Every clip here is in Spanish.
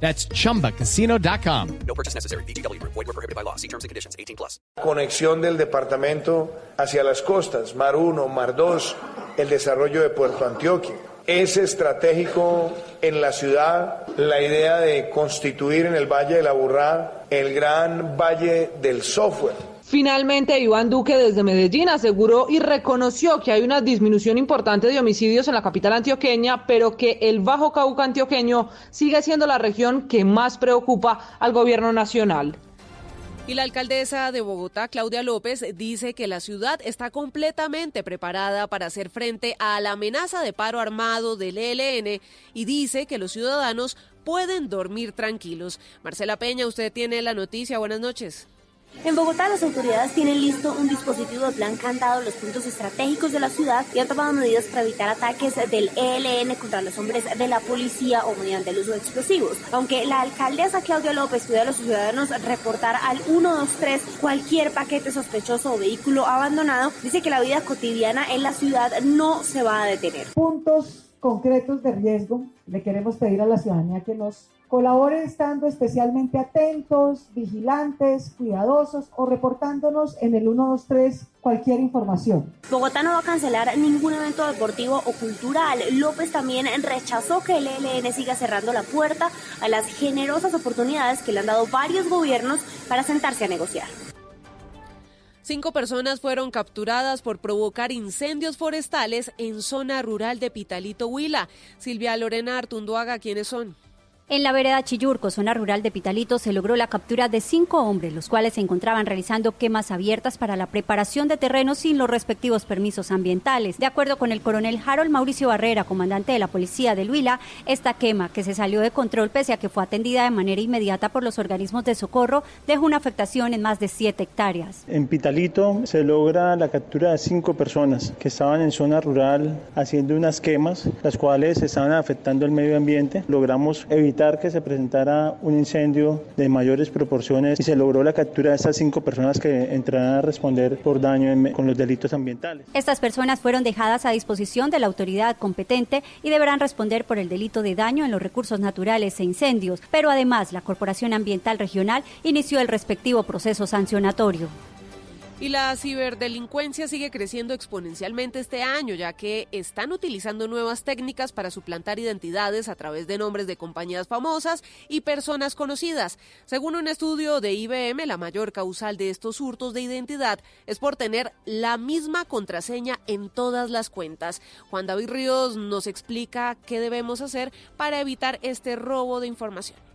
That's chumbacasino.com. No purchase necessary. BGW. Void were prohibited by law. See terms and conditions. 18 plus. Conexión del departamento hacia las costas, Mar 1, Mar 2, el desarrollo de Puerto Antioquia. Es estratégico en la ciudad la idea de constituir en el Valle de la Burrá el gran Valle del Software. Finalmente, Iván Duque desde Medellín aseguró y reconoció que hay una disminución importante de homicidios en la capital antioqueña, pero que el Bajo Cauca antioqueño sigue siendo la región que más preocupa al gobierno nacional. Y la alcaldesa de Bogotá, Claudia López, dice que la ciudad está completamente preparada para hacer frente a la amenaza de paro armado del ELN y dice que los ciudadanos pueden dormir tranquilos. Marcela Peña, usted tiene la noticia. Buenas noches. En Bogotá, las autoridades tienen listo un dispositivo de plan cantado los puntos estratégicos de la ciudad y han tomado medidas para evitar ataques del ELN contra los hombres de la policía o mediante el uso de explosivos. Aunque la alcaldesa Claudia López pide a los ciudadanos reportar al 123 cualquier paquete sospechoso o vehículo abandonado, dice que la vida cotidiana en la ciudad no se va a detener. Puntos concretos de riesgo, le queremos pedir a la ciudadanía que nos colabore estando especialmente atentos, vigilantes, cuidadosos o reportándonos en el 123 cualquier información. Bogotá no va a cancelar ningún evento deportivo o cultural. López también rechazó que el ELN siga cerrando la puerta a las generosas oportunidades que le han dado varios gobiernos para sentarse a negociar. Cinco personas fueron capturadas por provocar incendios forestales en zona rural de Pitalito, Huila. Silvia Lorena Artunduaga, ¿quiénes son? En la vereda Chillurco, zona rural de Pitalito, se logró la captura de cinco hombres, los cuales se encontraban realizando quemas abiertas para la preparación de terrenos sin los respectivos permisos ambientales. De acuerdo con el coronel Harold Mauricio Barrera, comandante de la policía de Huila, esta quema, que se salió de control pese a que fue atendida de manera inmediata por los organismos de socorro, dejó una afectación en más de siete hectáreas. En Pitalito se logra la captura de cinco personas que estaban en zona rural haciendo unas quemas, las cuales estaban afectando el medio ambiente. Logramos evitar que se presentara un incendio de mayores proporciones y se logró la captura de esas cinco personas que entrarán a responder por daño con los delitos ambientales. Estas personas fueron dejadas a disposición de la autoridad competente y deberán responder por el delito de daño en los recursos naturales e incendios, pero además la Corporación Ambiental Regional inició el respectivo proceso sancionatorio. Y la ciberdelincuencia sigue creciendo exponencialmente este año, ya que están utilizando nuevas técnicas para suplantar identidades a través de nombres de compañías famosas y personas conocidas. Según un estudio de IBM, la mayor causal de estos hurtos de identidad es por tener la misma contraseña en todas las cuentas. Juan David Ríos nos explica qué debemos hacer para evitar este robo de información.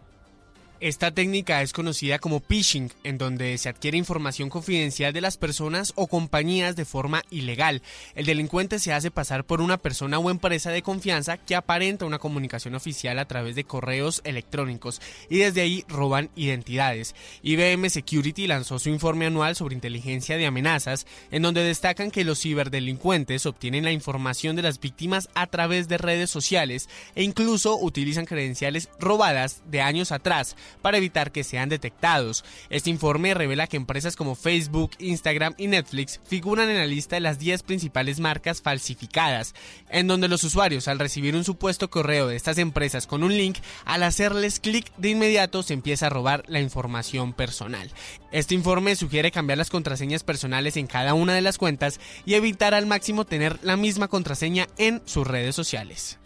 Esta técnica es conocida como phishing, en donde se adquiere información confidencial de las personas o compañías de forma ilegal. El delincuente se hace pasar por una persona o empresa de confianza que aparenta una comunicación oficial a través de correos electrónicos y desde ahí roban identidades. IBM Security lanzó su informe anual sobre inteligencia de amenazas, en donde destacan que los ciberdelincuentes obtienen la información de las víctimas a través de redes sociales e incluso utilizan credenciales robadas de años atrás para evitar que sean detectados. Este informe revela que empresas como Facebook, Instagram y Netflix figuran en la lista de las 10 principales marcas falsificadas, en donde los usuarios al recibir un supuesto correo de estas empresas con un link, al hacerles clic de inmediato se empieza a robar la información personal. Este informe sugiere cambiar las contraseñas personales en cada una de las cuentas y evitar al máximo tener la misma contraseña en sus redes sociales.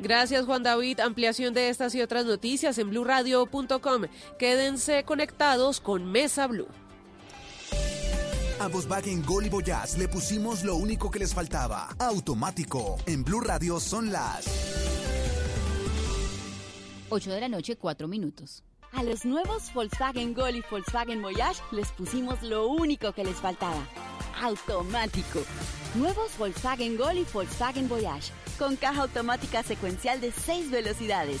Gracias Juan David. Ampliación de estas y otras noticias en blurradio.com. Quédense conectados con Mesa Blue. A Volkswagen Gol y Voyage le pusimos lo único que les faltaba. Automático. En Blue Radio son las 8 de la noche, 4 minutos. A los nuevos Volkswagen Gol y Volkswagen Voyage les pusimos lo único que les faltaba. Automático. Nuevos Volkswagen Gol y Volkswagen Voyage con caja automática secuencial de 6 velocidades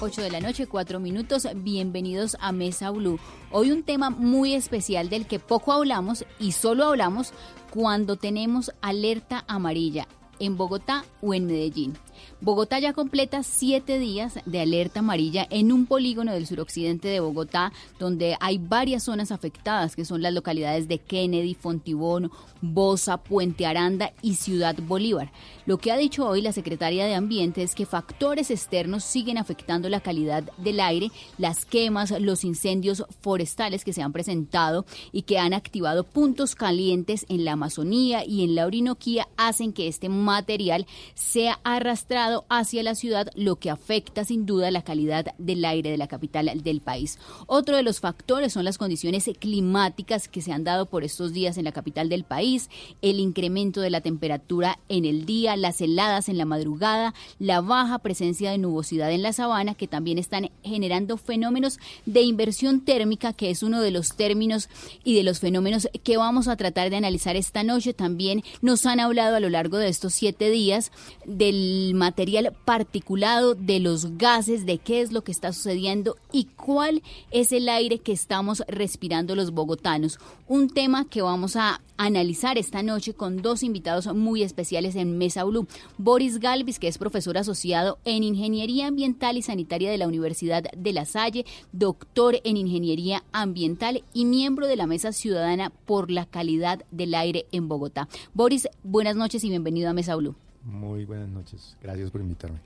8 de la noche, 4 minutos. Bienvenidos a Mesa Blue. Hoy un tema muy especial del que poco hablamos y solo hablamos cuando tenemos alerta amarilla en Bogotá o en Medellín. Bogotá ya completa siete días de alerta amarilla en un polígono del suroccidente de Bogotá, donde hay varias zonas afectadas, que son las localidades de Kennedy, Fontibón, Bosa, Puente Aranda y Ciudad Bolívar. Lo que ha dicho hoy la secretaria de Ambiente es que factores externos siguen afectando la calidad del aire, las quemas, los incendios forestales que se han presentado y que han activado puntos calientes en la Amazonía y en la Orinoquía hacen que este material sea arrastrado hacia la ciudad, lo que afecta sin duda la calidad del aire de la capital del país. Otro de los factores son las condiciones climáticas que se han dado por estos días en la capital del país, el incremento de la temperatura en el día, las heladas en la madrugada, la baja presencia de nubosidad en la sabana, que también están generando fenómenos de inversión térmica, que es uno de los términos y de los fenómenos que vamos a tratar de analizar esta noche. También nos han hablado a lo largo de estos siete días del material particulado, de los gases, de qué es lo que está sucediendo y cuál es el aire que estamos respirando los bogotanos. Un tema que vamos a analizar esta noche con dos invitados muy especiales en Mesa Blue. Boris Galvis, que es profesor asociado en Ingeniería Ambiental y Sanitaria de la Universidad de La Salle, doctor en Ingeniería Ambiental y miembro de la Mesa Ciudadana por la Calidad del Aire en Bogotá. Boris, buenas noches y bienvenido a Mesa Blue. Muy buenas noches. Gracias por invitarme.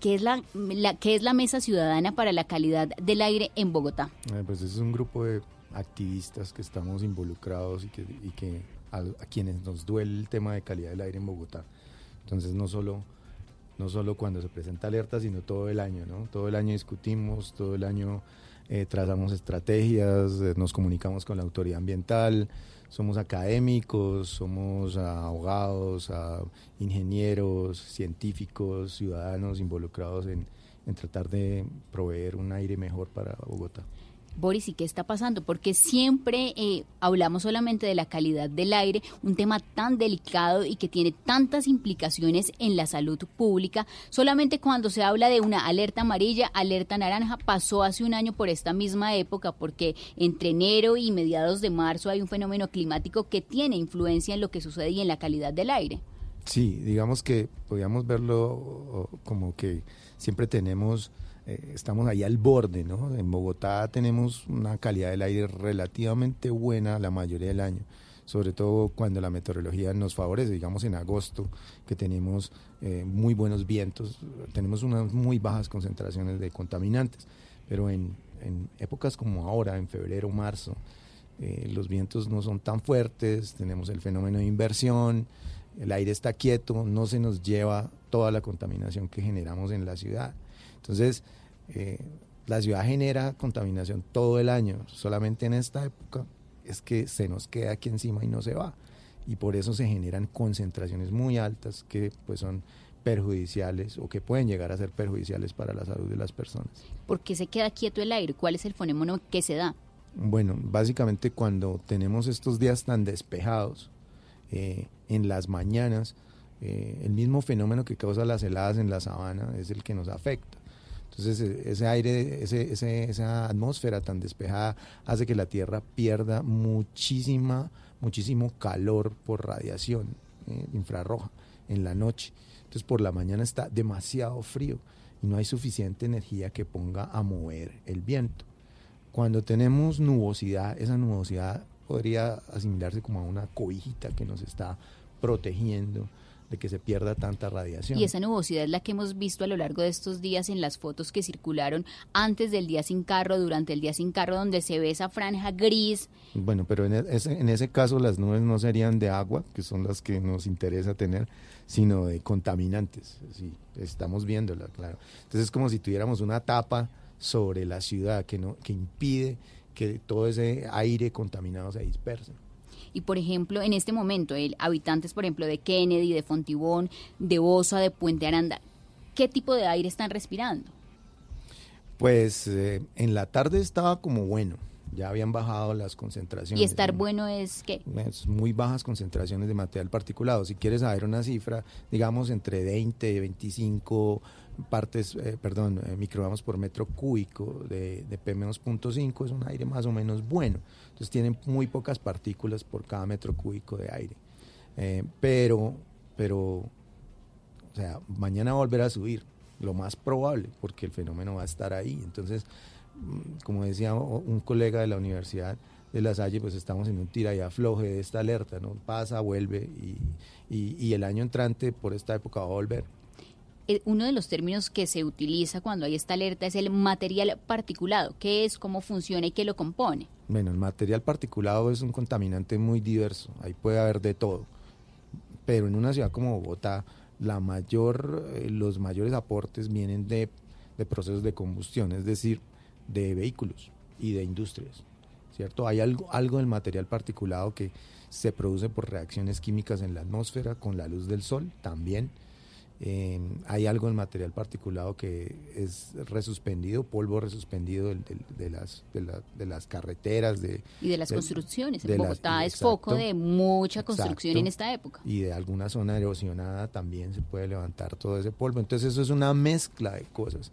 ¿Qué es la, es la Mesa Ciudadana para la Calidad del Aire en Bogotá? Eh, pues es un grupo de activistas que estamos involucrados y que, y que a, quienes nos duele el tema de calidad del aire en Bogotá. Entonces no solo, no solo cuando se presenta alerta, sino todo el año, ¿no? Todo el año discutimos, todo el año eh, trazamos estrategias, eh, nos comunicamos con la autoridad ambiental, somos académicos, somos abogados, ingenieros, científicos, ciudadanos involucrados en, en tratar de proveer un aire mejor para Bogotá. Boris, ¿y qué está pasando? Porque siempre eh, hablamos solamente de la calidad del aire, un tema tan delicado y que tiene tantas implicaciones en la salud pública. Solamente cuando se habla de una alerta amarilla, alerta naranja, pasó hace un año por esta misma época, porque entre enero y mediados de marzo hay un fenómeno climático que tiene influencia en lo que sucede y en la calidad del aire. Sí, digamos que podríamos verlo como que siempre tenemos eh, estamos ahí al borde, ¿no? En Bogotá tenemos una calidad del aire relativamente buena la mayoría del año, sobre todo cuando la meteorología nos favorece, digamos en agosto, que tenemos eh, muy buenos vientos, tenemos unas muy bajas concentraciones de contaminantes, pero en, épocas como ahora, en febrero, marzo, eh, los vientos no son tan fuertes, tenemos el fenómeno de inversión, el aire está quieto, no se nos lleva toda la contaminación que generamos en la ciudad. Entonces, eh, la ciudad genera contaminación todo el año, solamente en esta época es que se nos queda aquí encima y no se va. Y por eso se generan concentraciones muy altas que pues son perjudiciales o que pueden llegar a ser perjudiciales para la salud de las personas. ¿Por qué se queda quieto el aire? ¿Cuál es el fenómeno que se da? Bueno, básicamente cuando tenemos estos días tan despejados, eh, en las mañanas, eh, el mismo fenómeno que causa las heladas en la sabana es el que nos afecta. Entonces e, ese aire, ese, esa atmósfera tan despejada hace que la Tierra pierda muchísima, muchísimo calor por radiación eh, infrarroja en la noche. Entonces por la mañana está demasiado frío y no hay suficiente energía que ponga a mover el viento. Cuando tenemos nubosidad, esa nubosidad podría asimilarse como a una cobijita que nos está protegiendo de que se pierda tanta radiación. Y esa nubosidad es la que hemos visto a lo largo de estos días en las fotos que circularon antes del día sin carro, durante el día sin carro, donde se ve esa franja gris. Bueno, pero en e-, ese, en ese caso las nubes no serían de agua, que son las que nos interesa tener, sino de contaminantes. Sí, estamos viéndola, claro. Entonces es como si tuviéramos una tapa sobre la ciudad que, no, que impide que todo ese aire contaminado se disperse. Y por ejemplo, en este momento, el habitantes, por ejemplo, de Kennedy, de Fontibón, de Bosa, de Puente Aranda, ¿qué tipo de aire están respirando? Pues eh, en la tarde estaba como bueno, ya habían bajado las concentraciones. ¿Y estar bueno es qué? Es muy bajas concentraciones de material particulado. Si quieres saber una cifra, digamos entre 20 y 25 partes, eh, perdón, eh, microgramos por metro cúbico de, de PM2.5 es un aire más o menos bueno. Entonces tienen muy pocas partículas por cada metro cúbico de aire. Eh, pero, pero, o sea, mañana volverá a subir, lo más probable, porque el fenómeno va a estar ahí. Entonces, mm, como decía un colega de la Universidad de La Salle, pues estamos en un tira y afloje de esta alerta, ¿no? Pasa, vuelve y, y el año entrante por esta época va a volver uno de los términos que se utiliza cuando hay esta alerta es el material particulado. ¿Qué es, cómo funciona y qué lo compone? Bueno, el material particulado es un contaminante muy diverso, ahí puede haber de todo. Pero en una ciudad como Bogotá, la mayor, eh, los mayores aportes vienen de, de procesos de combustión, es decir, de vehículos y de industrias. ¿Cierto? Hay algo, algo del material particulado que se produce por reacciones químicas en la atmósfera con la luz del sol también eh, hay algo en material particulado que es resuspendido, polvo resuspendido de, de, las, de, las carreteras. De, y de las construcciones. En Bogotá es foco de mucha construcción en esta época. Y de alguna zona erosionada también se puede levantar todo ese polvo. Entonces eso es una mezcla de cosas.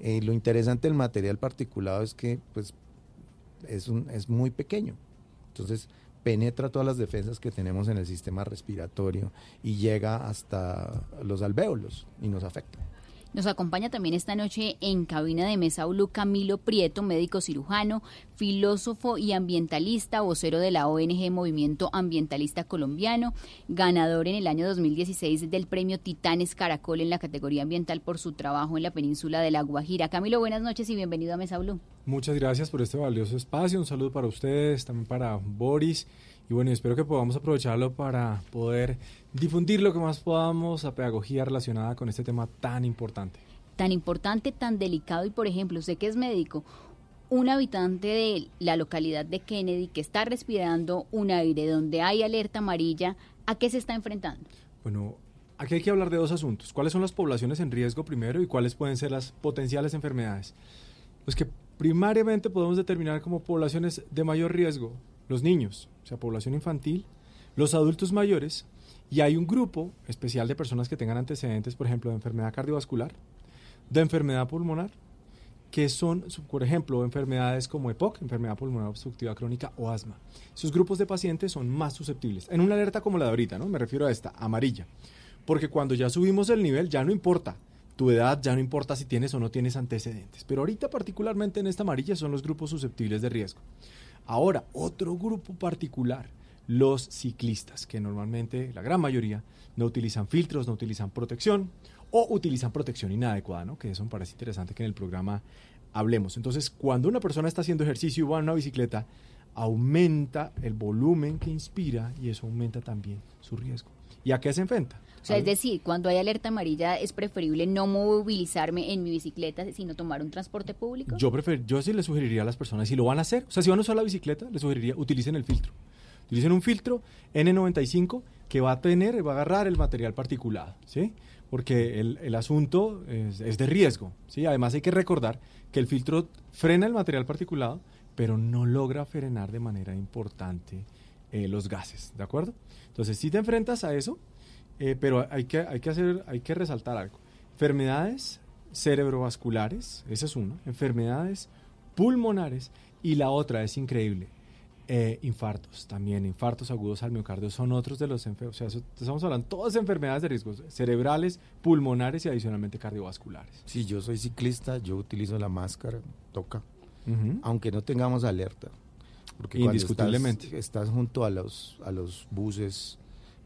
Eh, lo interesante del material particulado es que pues, es, un, es muy pequeño. Entonces penetra todas las defensas que tenemos en el sistema respiratorio y llega hasta los alvéolos y nos afecta. Nos acompaña también esta noche en cabina de Mesa Blue Camilo Prieto, médico cirujano, filósofo y ambientalista, vocero de la ONG Movimiento Ambientalista Colombiano, ganador en el año 2016 del premio Titanes Caracol en la categoría ambiental por su trabajo en la península de La Guajira. Camilo, buenas noches y bienvenido a Mesa Blue. Muchas gracias por este valioso espacio. Un saludo para ustedes, también para Boris. Y bueno, espero que podamos aprovecharlo para poder difundir lo que más podamos a pedagogía relacionada con este tema tan importante. Tan importante, tan delicado y por ejemplo, usted que es médico, un habitante de la localidad de Kennedy que está respirando un aire donde hay alerta amarilla, ¿a qué se está enfrentando? Bueno, aquí hay que hablar de dos asuntos. ¿Cuáles son las poblaciones en riesgo primero y cuáles pueden ser las potenciales enfermedades? Pues que primariamente podemos determinar como poblaciones de mayor riesgo los niños, o sea, población infantil, los adultos mayores y hay un grupo especial de personas que tengan antecedentes, por ejemplo, de enfermedad cardiovascular, de enfermedad pulmonar, que son, por ejemplo, enfermedades como EPOC, enfermedad pulmonar obstructiva crónica o asma. Esos grupos de pacientes son más susceptibles. En una alerta como la de ahorita, ¿no? Me refiero a esta, amarilla. Porque cuando ya subimos el nivel, ya no importa tu edad, ya no importa si tienes o no tienes antecedentes. Pero ahorita, particularmente en esta amarilla, son los grupos susceptibles de riesgo. Ahora, otro grupo particular los ciclistas, que normalmente la gran mayoría no utilizan filtros, no utilizan protección o utilizan protección inadecuada, ¿no? que eso me parece interesante que en el programa hablemos. Entonces, cuando una persona está haciendo ejercicio y va en una bicicleta, aumenta el volumen que inspira y eso aumenta también su riesgo. ¿Y a qué se enfrenta? O sea, es decir, cuando hay alerta amarilla es preferible no movilizarme en mi bicicleta, sino tomar un transporte público. Yo prefer, yo sí le sugeriría a las personas, si lo van a hacer, o sea, si van a usar la bicicleta, les sugeriría utilicen el filtro. Utilicen un filtro N95 que va a tener, va a agarrar el material particulado, ¿sí? Porque el, el asunto es, de riesgo, ¿sí? Además hay que recordar que el filtro frena el material particulado, pero no logra frenar de manera importante eh, los gases, ¿de acuerdo? Entonces, si te enfrentas a eso, eh, pero hay que, hay, que hacer, hay que resaltar algo. Enfermedades cerebrovasculares, esa es una, enfermedades pulmonares y la otra es increíble, eh, infartos también, infartos agudos al miocardio son otros de los enfermos. O sea, estamos hablando todas enfermedades de riesgo cerebrales, pulmonares y adicionalmente cardiovasculares. Si yo soy ciclista, yo utilizo la máscara, toca, aunque no tengamos alerta. Porque Indiscutiblemente. Estás, junto a los, a los buses,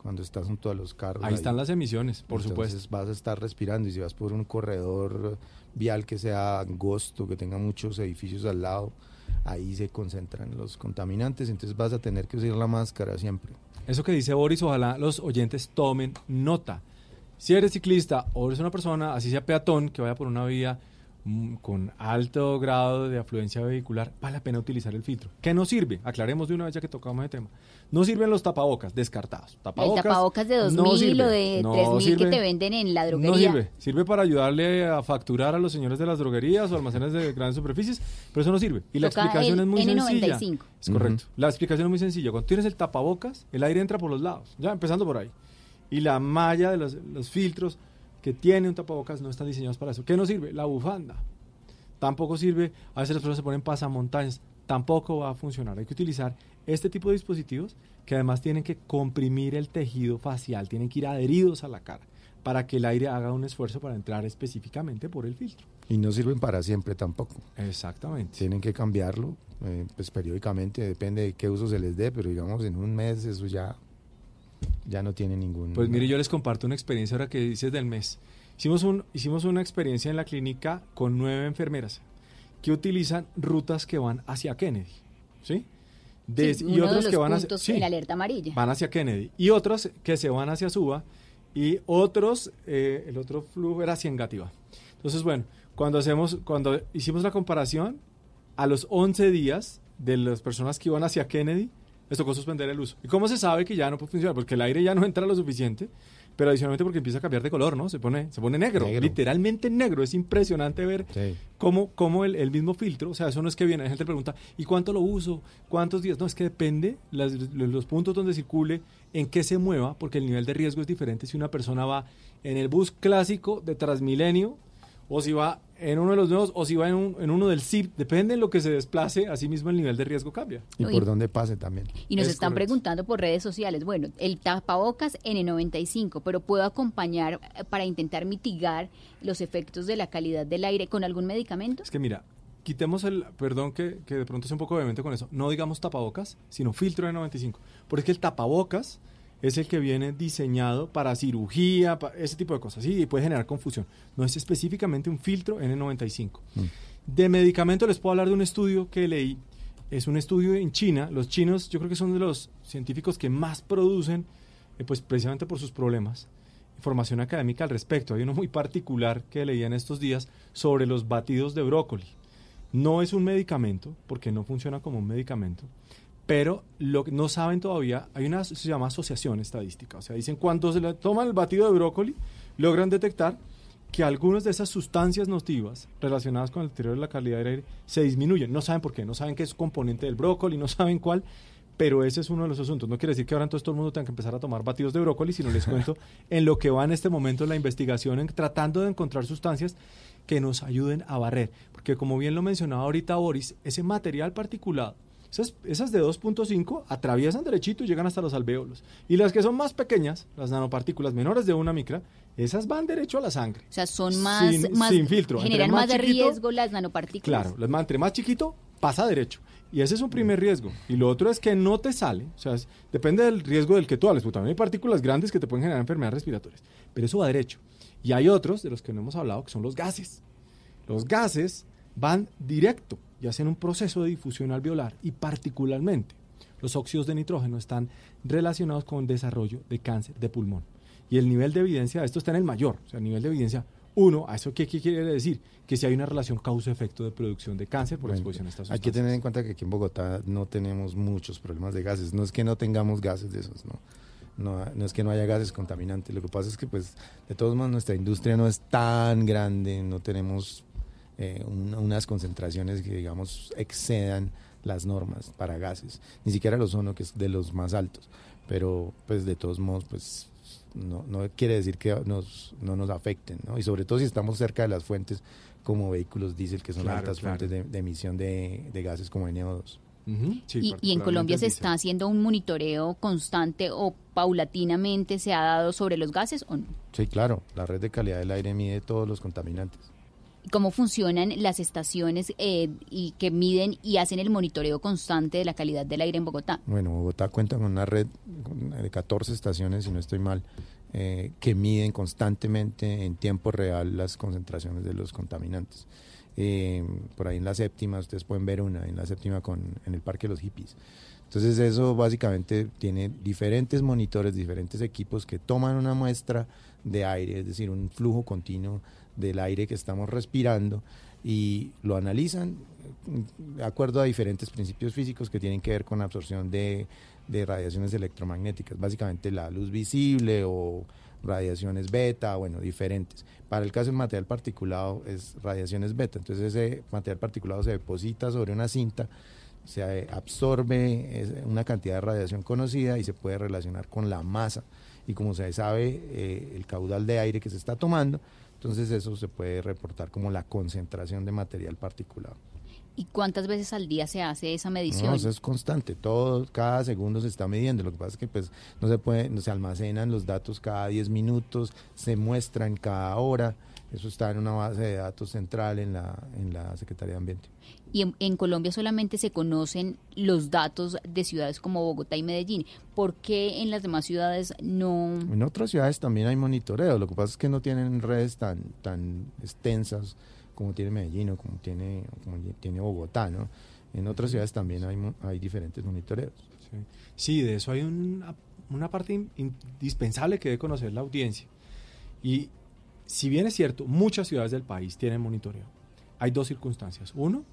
cuando estás junto a los carros. Ahí, están las emisiones, por supuesto. Vas a estar respirando y si vas por un corredor vial que sea angosto, que tenga muchos edificios al lado, ahí se concentran los contaminantes, entonces vas a tener que usar la máscara siempre. Eso que dice Boris, ojalá los oyentes tomen nota. Si eres ciclista o eres una persona, así sea peatón, que vaya por una vía con alto grado de afluencia vehicular, vale la pena utilizar el filtro. ¿Qué no sirve? Aclaremos de una vez ya que tocamos el tema. No sirven los tapabocas, descartados. el tapabocas de 2000 no o de no 3000 que te venden en la droguería. No sirve. Sirve para ayudarle a facturar a los señores de las droguerías o almacenes de grandes superficies, pero eso no sirve. Y la Toca explicación el es muy sencilla. N95. Es correcto. La explicación es muy sencilla. Cuando tienes el tapabocas, el aire entra por los lados, ya empezando por ahí. Y la malla de los, los filtros que tiene un tapabocas no están diseñados para eso. ¿Qué no sirve? La bufanda. Tampoco sirve, a veces las personas se ponen pasamontañas, tampoco va a funcionar. Hay que utilizar este tipo de dispositivos que además tienen que comprimir el tejido facial, tienen que ir adheridos a la cara para que el aire haga un esfuerzo para entrar específicamente por el filtro. Y no sirven para siempre tampoco. Exactamente. Tienen que cambiarlo, eh, pues periódicamente, depende de qué uso se les dé, pero digamos en un mes eso ya, ya no tiene ningún... Pues mire, yo les comparto una experiencia ahora que dices del mes. Hicimos, un, hicimos una experiencia en la clínica con nueve enfermeras que utilizan rutas que van hacia Kennedy, ¿sí? De- Sí, y uno de otros los que van hacia, sí, en la alerta amarilla. van hacia Kennedy y otros que se van hacia Suba y otros, eh, el otro flujo era hacia Engativá. Entonces, bueno, cuando hacemos, cuando hicimos la comparación, a los 11 días de las personas que iban hacia Kennedy, les tocó suspender el uso. ¿Y cómo se sabe que ya no puede funcionar? Porque el aire ya no entra lo suficiente, pero adicionalmente porque empieza a cambiar de color, ¿no? Se pone, se pone negro, Negro. literalmente negro. Es impresionante ver Sí. cómo, cómo el, el mismo filtro, o sea, eso no es que viene, la gente pregunta, ¿y cuánto lo uso? ¿Cuántos días? No, es que depende las- los puntos donde circule, en qué se mueva, porque el nivel de riesgo es diferente si una persona va en el bus clásico de Transmilenio, o si va en uno de los nuevos, o si va en, un- en uno del CIP, depende en lo que se desplace, así mismo el nivel de riesgo cambia. Y por dónde pase también. Y nos Es están correcto. preguntando por redes sociales, bueno, el tapabocas N95, pero ¿puedo acompañar eh, para intentar mitigar los efectos de la calidad del aire con algún medicamento? Es que mira, quitemos el, perdón que, que de pronto es un poco vehemente con eso, no digamos tapabocas, sino filtro de 95. Porque es que el tapabocas es el que viene diseñado para cirugía, para ese tipo de cosas, ¿sí? y puede generar confusión. No es específicamente un filtro N95. De medicamento les puedo hablar de un estudio que leí. Es un estudio en China. Los chinos yo creo que son de los científicos que más producen, eh, pues precisamente por sus problemas información académica al respecto. Hay uno muy particular que leía en estos días sobre los batidos de brócoli. No es un medicamento, porque no funciona como un medicamento, pero lo que no saben todavía, hay una se llama asociación estadística. O sea, dicen cuando se le toman el batido de brócoli, logran detectar que algunas de esas sustancias nocivas relacionadas con el deterioro de la calidad del aire se disminuyen. No saben por qué, no saben qué es componente del brócoli, no saben cuál, pero ese es uno de los asuntos. No quiere decir que ahora entonces todo el mundo tenga que empezar a tomar batidos de brócoli, sino les cuento en lo que va en este momento la investigación, en tratando de encontrar sustancias que nos ayuden a barrer. Porque como bien lo mencionaba ahorita Boris, ese material particulado, esas, esas de 2.5 atraviesan derechito y llegan hasta los alvéolos. Y las que son más pequeñas, las nanopartículas menores de una micra, esas van derecho a la sangre. O sea, son más, Sin- más sin filtro. Generan más más, de chiquito, riesgo las nanopartículas. Claro, las entre más chiquito, pasa derecho. Y ese es un primer riesgo. Y lo otro es que no te sale. O sea, es- depende del riesgo del que tú hables. Porque también hay partículas grandes que te pueden generar enfermedades respiratorias. Pero eso va derecho. Y hay otros de los que no hemos hablado, que son los gases. Los gases van directo y hacen un proceso de difusión alveolar. Y particularmente, los óxidos de nitrógeno están relacionados con desarrollo de cáncer de pulmón. Y el nivel de evidencia de esto está en el mayor. O sea, el nivel de evidencia uno, ¿a eso qué, qué quiere decir? Que si hay una relación causa-efecto de producción de cáncer por Bueno, exposición a estas Hay que sustancias. tener en cuenta que aquí en Bogotá no tenemos muchos problemas de gases. No es que no tengamos gases de esos, no. No, no es que no haya gases contaminantes. Lo que pasa es que, pues, de todos modos, nuestra industria no es tan grande. No tenemos eh, un- unas concentraciones que, digamos, excedan las normas para gases. Ni siquiera los ozono, que es de los más altos. Pero, pues, de todos modos, pues, no, no quiere decir que nos, no nos afecten, ¿no? Y sobre todo si estamos cerca de las fuentes como vehículos diésel, que son Claro, altas claro. fuentes de, de emisión de, de gases como NO2. Ujú, sí, y, y en Colombia se el está haciendo un monitoreo constante o paulatinamente se ha dado sobre los gases o no. Sí, claro, la red de calidad del aire mide todos los contaminantes. ¿Y ¿Cómo funcionan las estaciones eh, y que miden y hacen el monitoreo constante de la calidad del aire en Bogotá? Bueno, Bogotá cuenta con una red de 14 estaciones, si no estoy mal, eh, que miden constantemente en tiempo real las concentraciones de los contaminantes. Eh, por ahí en la séptima, ustedes pueden ver una, en la séptima con, en el Parque de los Hippies. Entonces eso básicamente tiene diferentes monitores, diferentes equipos que toman una muestra de aire, es decir, un flujo continuo del aire que estamos respirando y lo analizan de acuerdo a diferentes principios físicos que tienen que ver con absorción de, de radiaciones electromagnéticas, básicamente la luz visible o radiaciones beta, bueno, diferentes. Para el caso del material particulado es radiaciones beta, entonces ese material particulado se deposita sobre una cinta, se absorbe una cantidad de radiación conocida y se puede relacionar con la masa y como se sabe eh, el caudal de aire que se está tomando, entonces eso se puede reportar como la concentración de material particulado. ¿Y cuántas veces al día se hace esa medición? No, eso es constante, todo, cada segundo se está midiendo. Lo que pasa es que pues no se puede, no se almacenan los datos cada 10 minutos, se muestran cada hora. Eso está en una base de datos central en la, en la Secretaría de Ambiente. Y en, Colombia solamente se conocen los datos de ciudades como Bogotá y Medellín. ¿Por qué en las demás ciudades no? En otras ciudades también hay monitoreo. Lo que pasa es que no tienen redes tan, tan extensas como tiene Medellín o como tiene, como tiene Bogotá, ¿no? En otras ciudades también hay, hay diferentes monitoreos. Sí. de eso hay una, una parte indispensable que debe conocer la audiencia. Y si bien es cierto, muchas ciudades del país tienen monitoreo. Hay dos circunstancias. Uno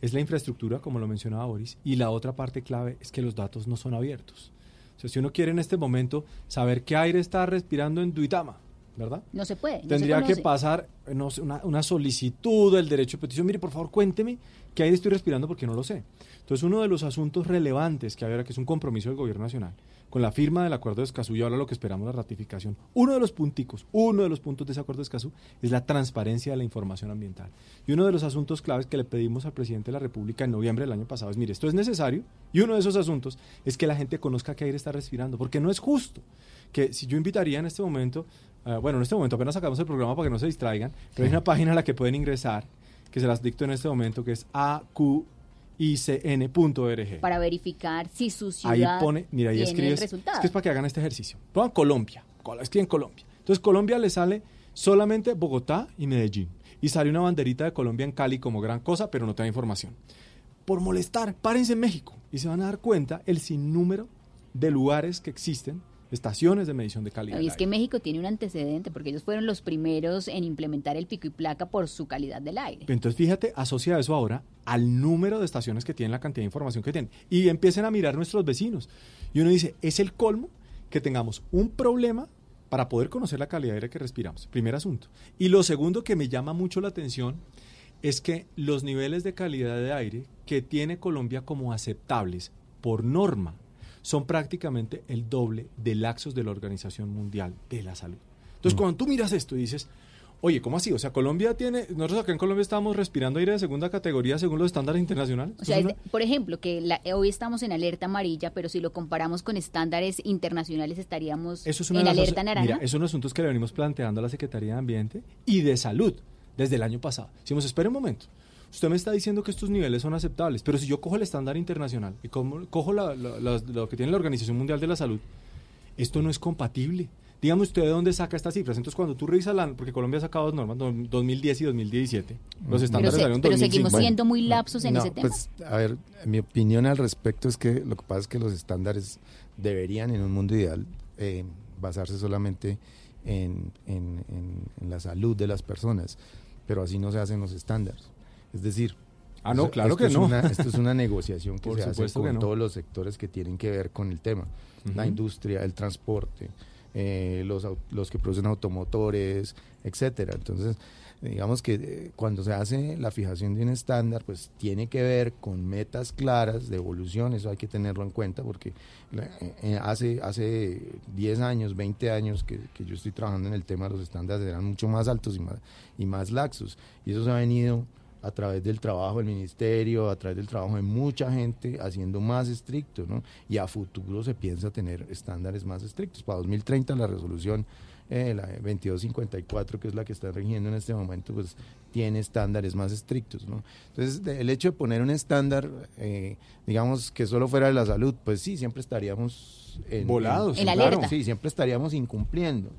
es la infraestructura, como lo mencionaba Boris, y la otra parte clave es que los datos no son abiertos. O sea, si uno quiere en este momento saber qué aire está respirando en Duitama, ¿verdad? No se puede. Tendría que pasar una, una, solicitud del derecho de petición. Mire, por favor, cuénteme qué aire estoy respirando porque no lo sé. Entonces, uno de los asuntos relevantes que hay ahora, que es un compromiso del gobierno nacional, con la firma del acuerdo de Escazú y ahora lo que esperamos la ratificación, uno de los punticos, uno de los puntos de ese acuerdo de Escazú es la transparencia de la información ambiental. Y uno de los asuntos claves que le pedimos al presidente de la República en noviembre del año pasado es, mire, esto es necesario y uno de esos asuntos es que la gente conozca qué aire está respirando, porque no es justo que si yo invitaría en este momento, uh, bueno, en este momento apenas sacamos el programa para que no se distraigan, pero hay una página a la que pueden ingresar, que se las dicto en este momento, que es AQ icn.org. Para verificar si su ciudad ahí pone, mira, ahí escribes, Es que es para que hagan este ejercicio. Pongan Colombia, escriben Colombia. Entonces Colombia le sale solamente Bogotá y Medellín. Y sale una banderita de Colombia en Cali como gran cosa, pero no te da información. Por molestar, párense en México y se van a dar cuenta el sinnúmero de lugares que existen estaciones de medición de calidad. y es que México tiene un antecedente porque ellos fueron los primeros en implementar el pico y placa por su calidad del aire. Entonces fíjate, asocia eso ahora al número de estaciones que tienen, la cantidad de información que tienen. Y empiecen a mirar nuestros vecinos. Y uno dice, es el colmo que tengamos un problema para poder conocer la calidad de aire que respiramos. Primer asunto. Y lo segundo que me llama mucho la atención es que los niveles de calidad de aire que tiene Colombia como aceptables por norma son prácticamente el doble de laxos de la Organización Mundial de la Salud. Entonces, mm. cuando tú miras esto y dices, oye, ¿cómo así? O sea, Colombia tiene, nosotros acá en Colombia estamos respirando aire de segunda categoría según los estándares internacionales. O sea, por ejemplo, que hoy estamos en alerta amarilla, pero si lo comparamos con estándares internacionales estaríamos en alerta naranja. Mira, esos son asuntos que le venimos planteando a la Secretaría de Ambiente y de Salud desde el año pasado. Decimos, espere un momento. Usted me está diciendo que estos niveles son aceptables, pero si yo cojo el estándar internacional y cojo lo que tiene la Organización Mundial de la Salud, esto no es compatible. Dígame usted de dónde saca estas cifras. Entonces, cuando tú revisas la, porque Colombia ha sacado dos normas, 2010 y 2017, los estándares pero, se, pero seguimos siendo muy lapsos en ese tema. Pues, a ver, mi opinión al respecto es que lo que pasa es que los estándares deberían, en un mundo ideal, eh, basarse solamente en, en, en la salud de las personas, pero así no se hacen los estándares. Es decir, Ah, no, claro que no. esto es una negociación que se hace con todos los sectores que tienen que ver con el tema. La industria, el transporte, eh, los, los que producen automotores, etcétera. Entonces, digamos que eh, cuando se hace la fijación de un estándar, pues tiene que ver con metas claras de evolución, eso hay que tenerlo en cuenta porque eh, hace, hace 10 años, 20 años que, que, yo estoy trabajando en el tema, los estándares eran mucho más altos y más, y más laxos. Y eso se ha venido a través del trabajo del ministerio, a través del trabajo de mucha gente, haciendo más estricto, ¿no? Y a futuro se piensa tener estándares más estrictos. Para 2030 la resolución, eh, la 2254, que es la que está rigiendo en este momento, pues tiene estándares más estrictos, ¿no? Entonces, el hecho de poner un estándar, eh, digamos, que solo fuera de la salud, pues sí, siempre estaríamos... Volados. En, alerta. Sí, siempre estaríamos incumpliendo.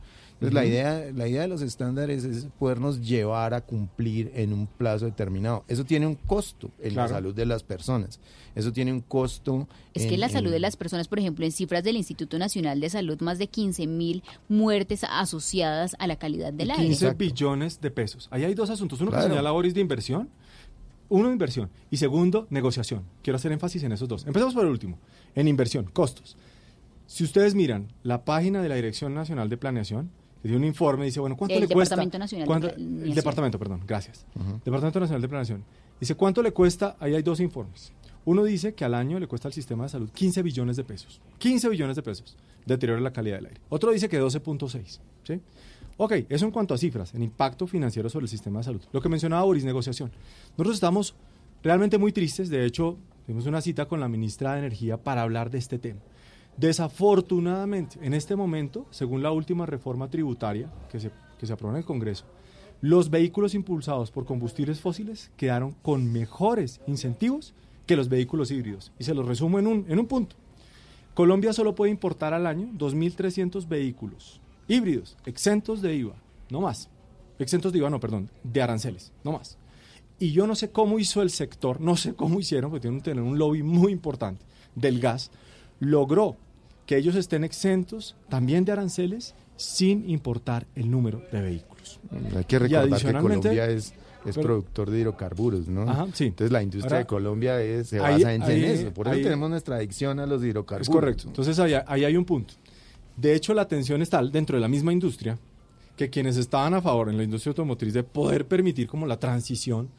Entonces, la, idea, la idea de los estándares es podernos llevar a cumplir en un plazo determinado. Eso tiene un costo en Claro. la salud de las personas. Eso tiene un costo. Es que en- la salud en- de las personas, por ejemplo, en cifras del Instituto Nacional de Salud, más de 15 mil muertes asociadas a la calidad del aire. 15 billones de pesos. Ahí hay dos asuntos. Uno Claro. que señala Boris de inversión. Uno, inversión. Y segundo, negociación. Quiero hacer énfasis en esos dos. Empezamos por el último. En inversión, costos. Si ustedes miran la página de la Dirección Nacional de Planeación, un informe, dice, bueno, ¿cuánto El le cuesta? Departamento Nacional de Planeación. El Departamento, perdón, gracias. Departamento Nacional de Planeación. Dice, ¿cuánto le cuesta? Ahí hay dos informes. Uno dice que al año le cuesta al sistema de salud 15 billones de pesos. 15 billones de pesos. Deterioro de la calidad del aire. Otro dice que 12.6. ¿sí? Ok, eso en cuanto a cifras, en impacto financiero sobre el sistema de salud. Lo que mencionaba Boris, negociación. Nosotros estamos realmente muy tristes. De hecho, tuvimos una cita con la ministra de Energía para hablar de este tema. Desafortunadamente, en este momento, según la última reforma tributaria que se, que se aprobó en el Congreso, los vehículos impulsados por combustibles fósiles quedaron con mejores incentivos que los vehículos híbridos. Y se los resumo en un, en un punto. Colombia solo puede importar al año 2.300 vehículos híbridos, exentos de IVA, no más. Exentos de IVA, no, perdón, de aranceles, no más. Y yo no sé cómo hizo el sector, no sé cómo hicieron, porque tienen un lobby muy importante del gas, logró que ellos estén exentos también de aranceles sin importar el número de vehículos. Hay que recordar que Colombia es, es Pero- productor de hidrocarburos, ¿no? Ajá, sí. Entonces la industria Ahora, de Colombia es, se basa en, en ahí- eso. Por eso ahí- tenemos nuestra adicción a los hidrocarburos. Es correcto. Entonces ahí, ahí hay un punto. De hecho, la tensión está dentro de la misma industria que quienes estaban a favor en la industria automotriz de poder permitir como la transición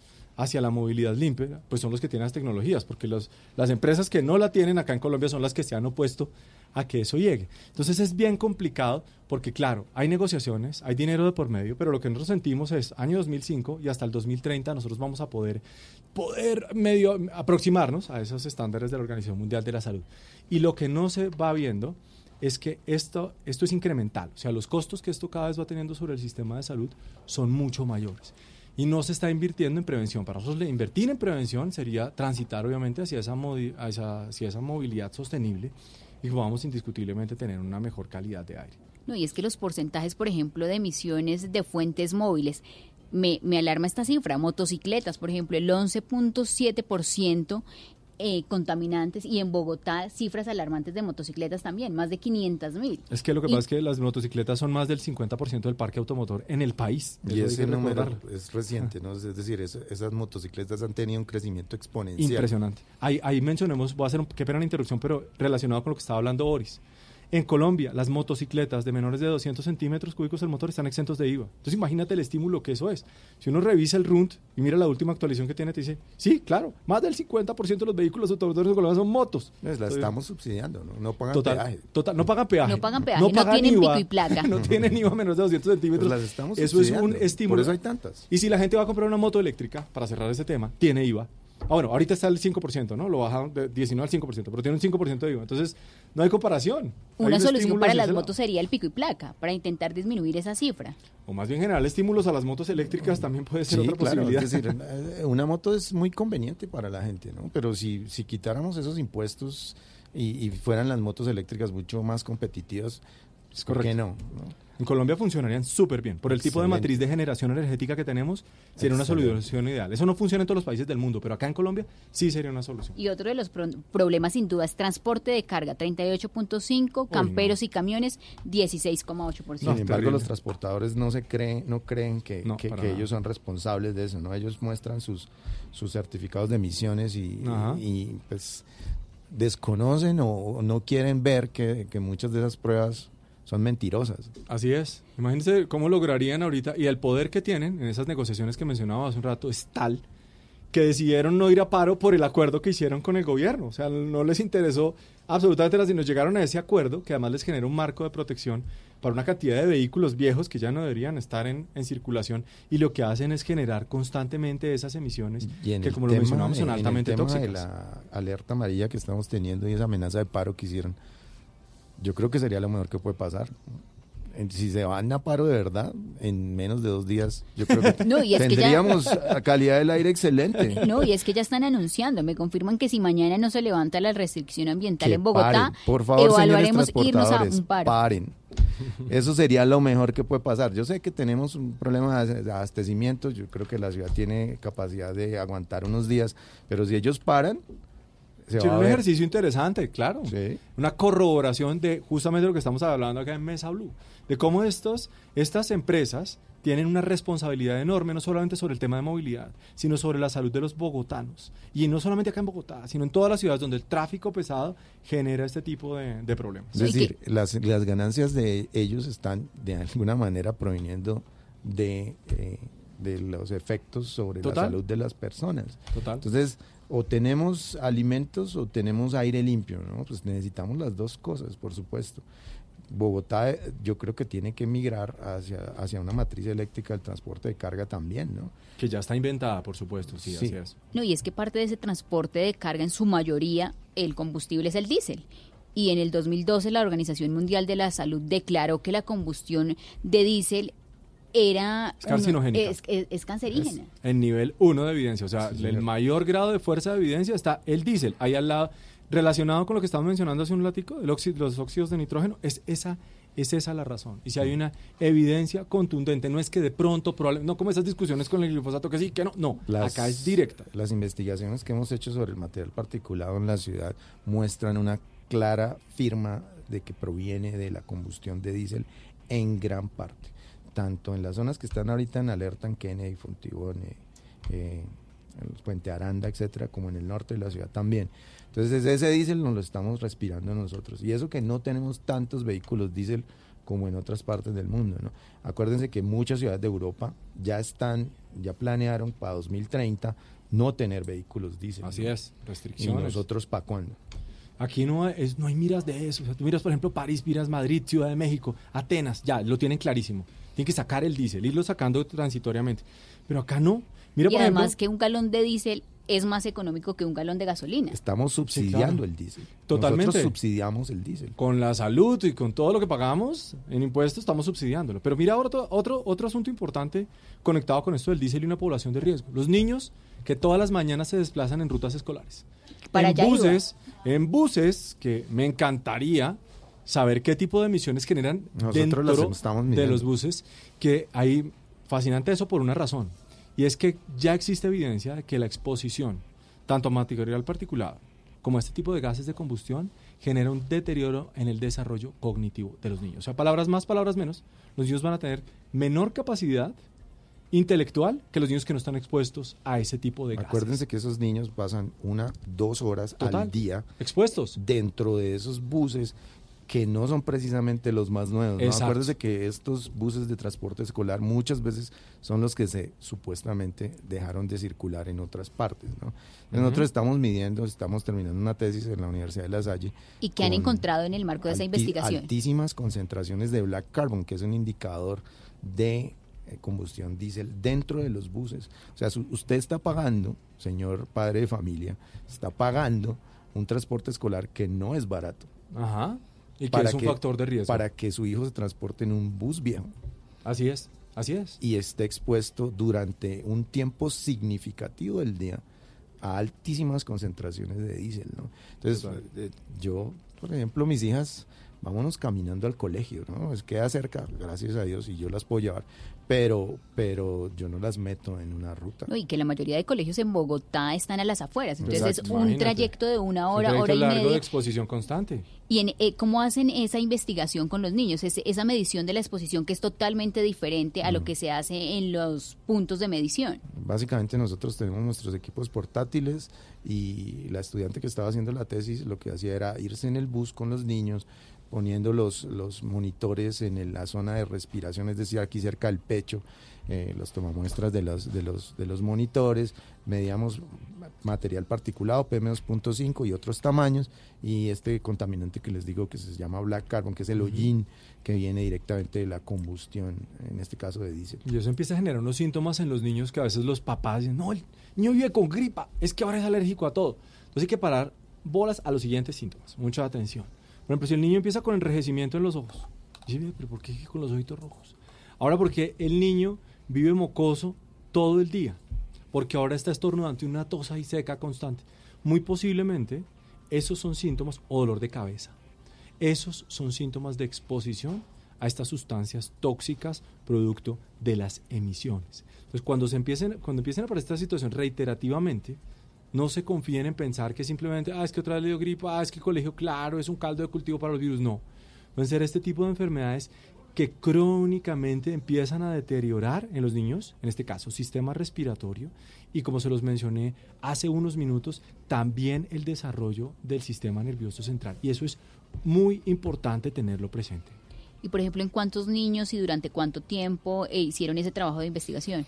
hacia la movilidad limpia, pues son los que tienen las tecnologías, porque los, las empresas que no la tienen acá en Colombia son las que se han opuesto a que eso llegue. Entonces es bien complicado porque, claro, hay negociaciones, hay dinero de por medio, pero lo que nosotros sentimos es año 2005 y hasta el 2030 nosotros vamos a poder, poder medio aproximarnos a esos estándares de la Organización Mundial de la Salud. Y lo que no se va viendo es que esto, esto es incremental, o sea, los costos que esto cada vez va teniendo sobre el sistema de salud son mucho mayores. Y no se está invirtiendo en prevención. Para nosotros, invertir en prevención sería transitar, obviamente, hacia esa, hacia, esa movilidad sostenible y podamos indiscutiblemente tener una mejor calidad de aire. No, y es que los porcentajes, por ejemplo, de emisiones de fuentes móviles, me, me alarma esta cifra. Motocicletas, por ejemplo, el 11.7% eh, contaminantes y en Bogotá cifras alarmantes de motocicletas también, más de 500 mil. Es que lo que Y- pasa es que las motocicletas son más del 50% del parque automotor en el país. Y ese que número es reciente, ¿no? Es decir, es- esas motocicletas han tenido un crecimiento exponencial. Impresionante. Ahí, ahí mencionemos, voy a hacer un, qué pena la interrupción, pero relacionado con lo que estaba hablando Boris. En Colombia, las motocicletas de menores de 200 centímetros cúbicos del motor están exentos de IVA. Entonces, imagínate el estímulo que eso es. Si uno revisa el RUNT y mira la última actualización que tiene, te dice, sí, claro, más del 50% de los vehículos automotores de Colombia son motos. Pues la Entonces, estamos subsidiando, ¿no? No pagan Total, peaje. total, no pagan peaje. No pagan peaje, no tienen pico y placa. no tienen IVA menos de 200 centímetros. Pues las estamos eso es un estímulo. por eso hay tantas. Y si la gente va a comprar una moto eléctrica, para cerrar ese tema, tiene IVA. Ah, bueno, ahorita está el 5%, ¿no? Lo bajaron de 19 al 5%, pero tiene un 5% de IVA. Entonces, no hay comparación. Hay Una un solución para las motos sería el pico y placa, para intentar disminuir esa cifra. O más bien general, estímulos a las motos eléctricas también puede ser Sí, otra claro, posibilidad. es decir, eh, una moto es muy conveniente para la gente, ¿no? Pero si, si quitáramos esos impuestos y, y fueran las motos eléctricas mucho más competitivas, pues, ¿por qué no? no? En Colombia funcionarían súper bien. Por el tipo de matriz de generación energética que tenemos, sería una solución ideal. Eso no funciona en todos los países del mundo, pero acá en Colombia sí sería una solución. Y otro de los pro- problemas sin duda es transporte de carga, 38.5, camperos y camiones, 16,8%. Sin embargo, los transportadores no se creen, no creen que, No, que- que ellos son responsables de eso, ¿no? Ellos muestran sus, sus certificados de emisiones y, pues desconocen o, o no quieren ver que, que muchas de esas pruebas son mentirosas. Así es. Imagínense cómo lograrían ahorita, y el poder que tienen en esas negociaciones que mencionaba hace un rato es tal que decidieron no ir a paro por el acuerdo que hicieron con el gobierno. O sea, no les interesó absolutamente nada, sino llegaron a ese acuerdo que además les genera un marco de protección para una cantidad de vehículos viejos que ya no deberían estar en, en circulación y lo que hacen es generar constantemente esas emisiones que como lo mencionamos son en el altamente tema tóxicas. de la alerta amarilla que estamos teniendo y esa amenaza de paro que hicieron, yo creo que sería lo mejor que puede pasar. Si se van a paro de verdad, en menos de dos días, yo creo que No, y es que ya- tendríamos calidad del aire excelente. No, y es que ya están anunciando, me confirman que si mañana no se levanta la restricción ambiental Que en Bogotá, paren. Por favor, evaluaremos irnos a un paro. paren. Eso sería lo mejor que puede pasar. Yo sé que tenemos un problema de abastecimiento, yo creo que la ciudad tiene capacidad de aguantar unos días, pero si ellos paran, se Sí, va a un ejercicio interesante, claro. Una corroboración de justamente lo que estamos hablando acá en Mesa Blue, de cómo estos, estas empresas tienen una responsabilidad enorme, no solamente sobre el tema de movilidad, sino sobre la salud de los bogotanos. Y no solamente acá en Bogotá, sino en todas las ciudades donde el tráfico pesado genera este tipo de, de problemas. Es decir, las, las ganancias de ellos están de alguna manera proviniendo de, eh, de los efectos sobre Total. la salud de las personas. Total. Entonces, o tenemos alimentos o tenemos aire limpio, ¿no? Pues necesitamos las dos cosas, por supuesto. Bogotá yo creo que tiene que migrar hacia, hacia una matriz eléctrica del transporte de carga también, ¿no? Que ya está inventada, por supuesto, sí, Sí. así es. No, y es que parte de ese transporte de carga, en su mayoría, el combustible es el diésel. Y en el 2012 la Organización Mundial de la Salud declaró que la combustión de diésel era... Es carcinogénica. Es, es- es cancerígena. En nivel 1 de evidencia, o sea, Sí, el señor. mayor grado de fuerza de evidencia está el diésel. Ahí al lado, relacionado con lo que estamos mencionando hace un óxido- los óxidos de nitrógeno, es esa, es esa la razón. Y si hay una evidencia contundente, no es que de pronto, probable- no como esas discusiones con el glifosato, que sí, que no, no, Las- acá es directa. Las investigaciones que hemos hecho sobre el material particulado en la ciudad muestran una clara firma de que proviene de la combustión de diésel en gran parte, tanto en las zonas que están ahorita en alerta en Kennedy, Fontibón, eh, eh, en Puente Aranda, etcétera, como en el norte de la ciudad también. Entonces ese diésel nos lo estamos respirando nosotros y eso que no tenemos tantos vehículos diésel como en otras partes del mundo. ¿no? Acuérdense que muchas ciudades de Europa ya están, ya planearon para 2030 no tener vehículos diésel. Así ¿no? es, ¿Y restricciones. nosotros para cuándo? Aquí no hay, es- no hay miras de eso. O sea, tú miras, por ejemplo, París, miras Madrid, Ciudad de México, Atenas, ya, lo tienen clarísimo. Tienen que sacar el diésel, irlo sacando transitoriamente. Pero acá no. Mira, y por además ejemplo, que un galón de diésel es más económico que un galón de gasolina. Estamos subsidiando claro. el diésel. Totalmente. Nosotros subsidiamos el diésel. con la salud y con todo lo que pagamos en impuestos, estamos subsidiándolo. Pero mira otro, otro, otro asunto importante conectado con esto del diésel y una población de riesgo. Los niños que todas las mañanas se desplazan en rutas escolares. Para en allá iba. buses, en buses, que me encantaría saber qué tipo de emisiones generan Nosotros dentro de los buses, que hay fascinante eso por una razón. Y es que ya existe evidencia de que la exposición, tanto a material particulado como a este tipo de gases de combustión, genera un deterioro en el desarrollo cognitivo de los niños. O sea, palabras más, palabras menos, los niños van a tener menor capacidad intelectual que los niños que no están expuestos a ese tipo de gases. Acuérdense que esos niños pasan una, dos horas Total. al día expuestos dentro de esos buses que no son precisamente los más nuevos. ¿no? Acuérdense que estos buses de transporte escolar muchas veces son los que se supuestamente dejaron de circular en otras partes. ¿no? Entonces, Ujú. Nosotros estamos midiendo, estamos terminando una tesis en la Universidad de La Salle. Y que han con encontrado en el marco de esa investigación. Altísimas concentraciones de black carbon, que es un indicador de eh, combustión diésel dentro de los buses. O sea, su- usted está pagando, señor padre de familia, está pagando un transporte escolar que no es barato. Ajá. Y que es un factor de riesgo. Para que su hijo se transporte en un bus viejo. Así es, así es. Y esté expuesto durante un tiempo significativo del día a altísimas concentraciones de diésel, ¿no? Entonces, eh, yo, por ejemplo, mis hijas, vámonos caminando al colegio, ¿no? Es queda cerca, gracias a Dios, y yo las puedo llevar, pero, pero yo no las meto en una ruta. No, y que la mayoría de colegios en Bogotá están a las afueras. Entonces Exacto. es un Imagínate. trayecto de una Un hora, hora y largo de media. exposición constante. ¿Y en, eh, cómo hacen esa investigación con los niños? Es- esa medición de la exposición que es totalmente diferente a lo que se hace en los puntos de medición. Básicamente nosotros tenemos nuestros equipos portátiles y la estudiante que estaba haciendo la tesis lo que hacía era irse en el bus con los niños poniendo los, los monitores en el- la zona de respiración, es decir, aquí cerca del pecho, eh, los tomamuestras de los, de, los, de los monitores, medíamos material particulado, PM2.5 y otros tamaños, y este contaminante que les digo que se llama black carbon, que es el hollín que viene directamente de la combustión, en este caso de diésel. Y eso empieza a generar unos síntomas en los niños que a veces los papás dicen, no, el niño vive con gripa, es que ahora es alérgico a todo. Entonces hay que parar bolas a los siguientes síntomas. Mucha atención. Por ejemplo, si el niño empieza con enrejecimiento en los ojos, dice, "Ve, pero ¿por qué con los ojitos rojos? Ahora porque el niño vive mocoso todo el día, porque ahora está estornudando y una tos ahí seca constante. Muy posiblemente esos son síntomas o dolor de cabeza. Esos son síntomas de exposición a estas sustancias tóxicas producto de las emisiones. Entonces, cuando, se empiecen, cuando empiecen a aparecer esta situación reiterativamente, no se confíen en pensar que simplemente, ah, es que otra vez le dio gripa, ah, es que el colegio, claro, es un caldo de cultivo para los virus. No. Pueden ser este tipo de enfermedades que crónicamente empiezan a deteriorar en los niños, en este caso sistema respiratorio, y como se los mencioné hace unos minutos, también el desarrollo del sistema nervioso central. Y eso es muy importante tenerlo presente. Y por ejemplo, ¿en cuántos niños y durante cuánto tiempo eh, hicieron ese trabajo de investigación?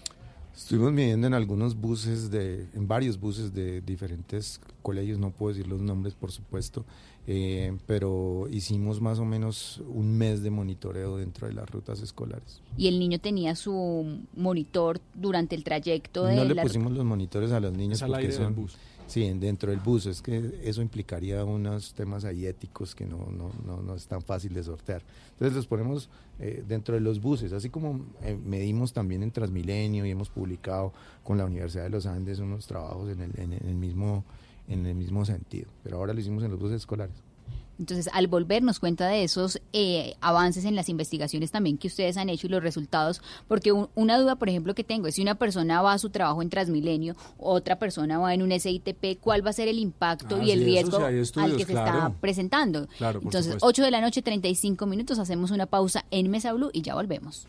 Estuvimos midiendo en algunos buses, de, en varios buses de diferentes colegios, no puedo decir los nombres por supuesto, eh, pero hicimos más o menos un mes de monitoreo dentro de las rutas escolares. ¿Y el niño tenía su monitor durante el trayecto de No le pusimos los monitores a los niños porque son... Bus. Sí, dentro del bus. Es que eso implicaría unos temas ahí éticos que no, no, no, no es tan fácil de sortear. Entonces los ponemos eh, dentro de los buses, así como eh, medimos también en Transmilenio y hemos publicado con la Universidad de los Andes unos trabajos en el, en el mismo en el mismo sentido. Pero ahora lo hicimos en los buses escolares. Entonces, al volvernos cuenta de esos eh, avances en las investigaciones también que ustedes han hecho y los resultados, porque una duda, por ejemplo, que tengo es si una persona va a su trabajo en Transmilenio, otra persona va en un SITP, ¿cuál va a ser el impacto y el riesgo al que se está presentando? Entonces, 8 de la noche, 35 minutos, hacemos una pausa en Mesa Blue y ya volvemos.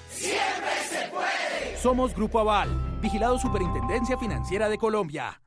¡Siempre se puede! Somos Grupo Aval, vigilado Superintendencia Financiera de Colombia.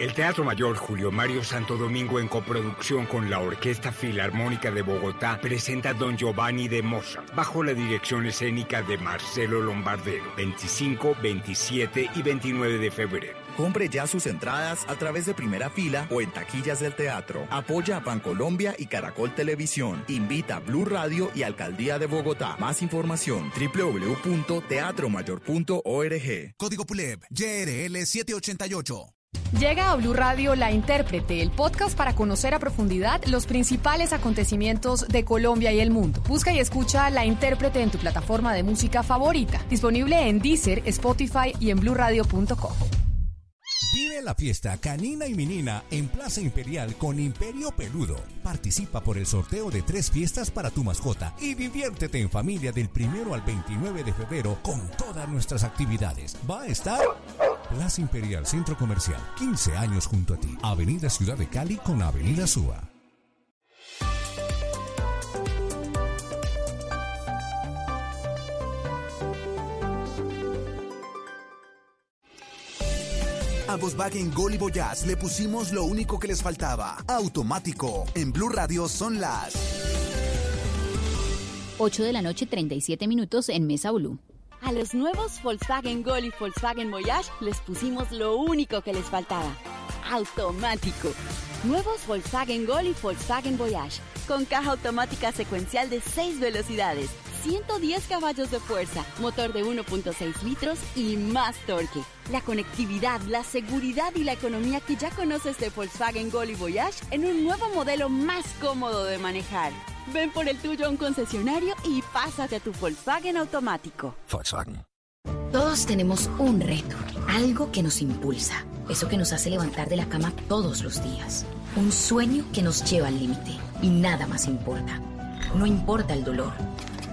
El Teatro Mayor Julio Mario Santo Domingo en coproducción con la Orquesta Filarmónica de Bogotá presenta Don Giovanni de Mozart bajo la dirección escénica de Marcelo Lombardero 25, 27 y 29 de febrero. Compre ya sus entradas a través de primera fila o en taquillas del teatro. Apoya a Bancolombia y Caracol Televisión. Invita a Blue Radio y Alcaldía de Bogotá. Más información www.teatromayor.org. Código PULEB YRL 788. Llega a Blue Radio La Intérprete, el podcast para conocer a profundidad los principales acontecimientos de Colombia y el mundo. Busca y escucha La Intérprete en tu plataforma de música favorita, disponible en Deezer, Spotify y en bluradio.com. Vive la fiesta canina y menina en Plaza Imperial con Imperio Peludo. Participa por el sorteo de tres fiestas para tu mascota y diviértete en familia del primero al 29 de febrero con todas nuestras actividades. Va a estar Plaza Imperial Centro Comercial, 15 años junto a ti. Avenida Ciudad de Cali con Avenida Suba. A Volkswagen Gol y Voyage le pusimos lo único que les faltaba. Automático. En Blue Radio son las 8 de la noche, 37 minutos en Mesa Blue. A los nuevos Volkswagen Gol y Volkswagen Voyage les pusimos lo único que les faltaba. Automático. Nuevos Volkswagen Gol y Volkswagen Voyage. Con caja automática secuencial de 6 velocidades 110 caballos de fuerza, motor de 1.6 litros y más torque. La conectividad, la seguridad y la economía que ya conoces de Volkswagen Gol y Voyage en un nuevo modelo más cómodo de manejar. Ven por el tuyo a un concesionario y pásate a tu Volkswagen automático. Volkswagen. Todos tenemos un reto, algo que nos impulsa, eso que nos hace levantar de la cama todos los días, un sueño que nos lleva al límite y nada más importa. No importa el dolor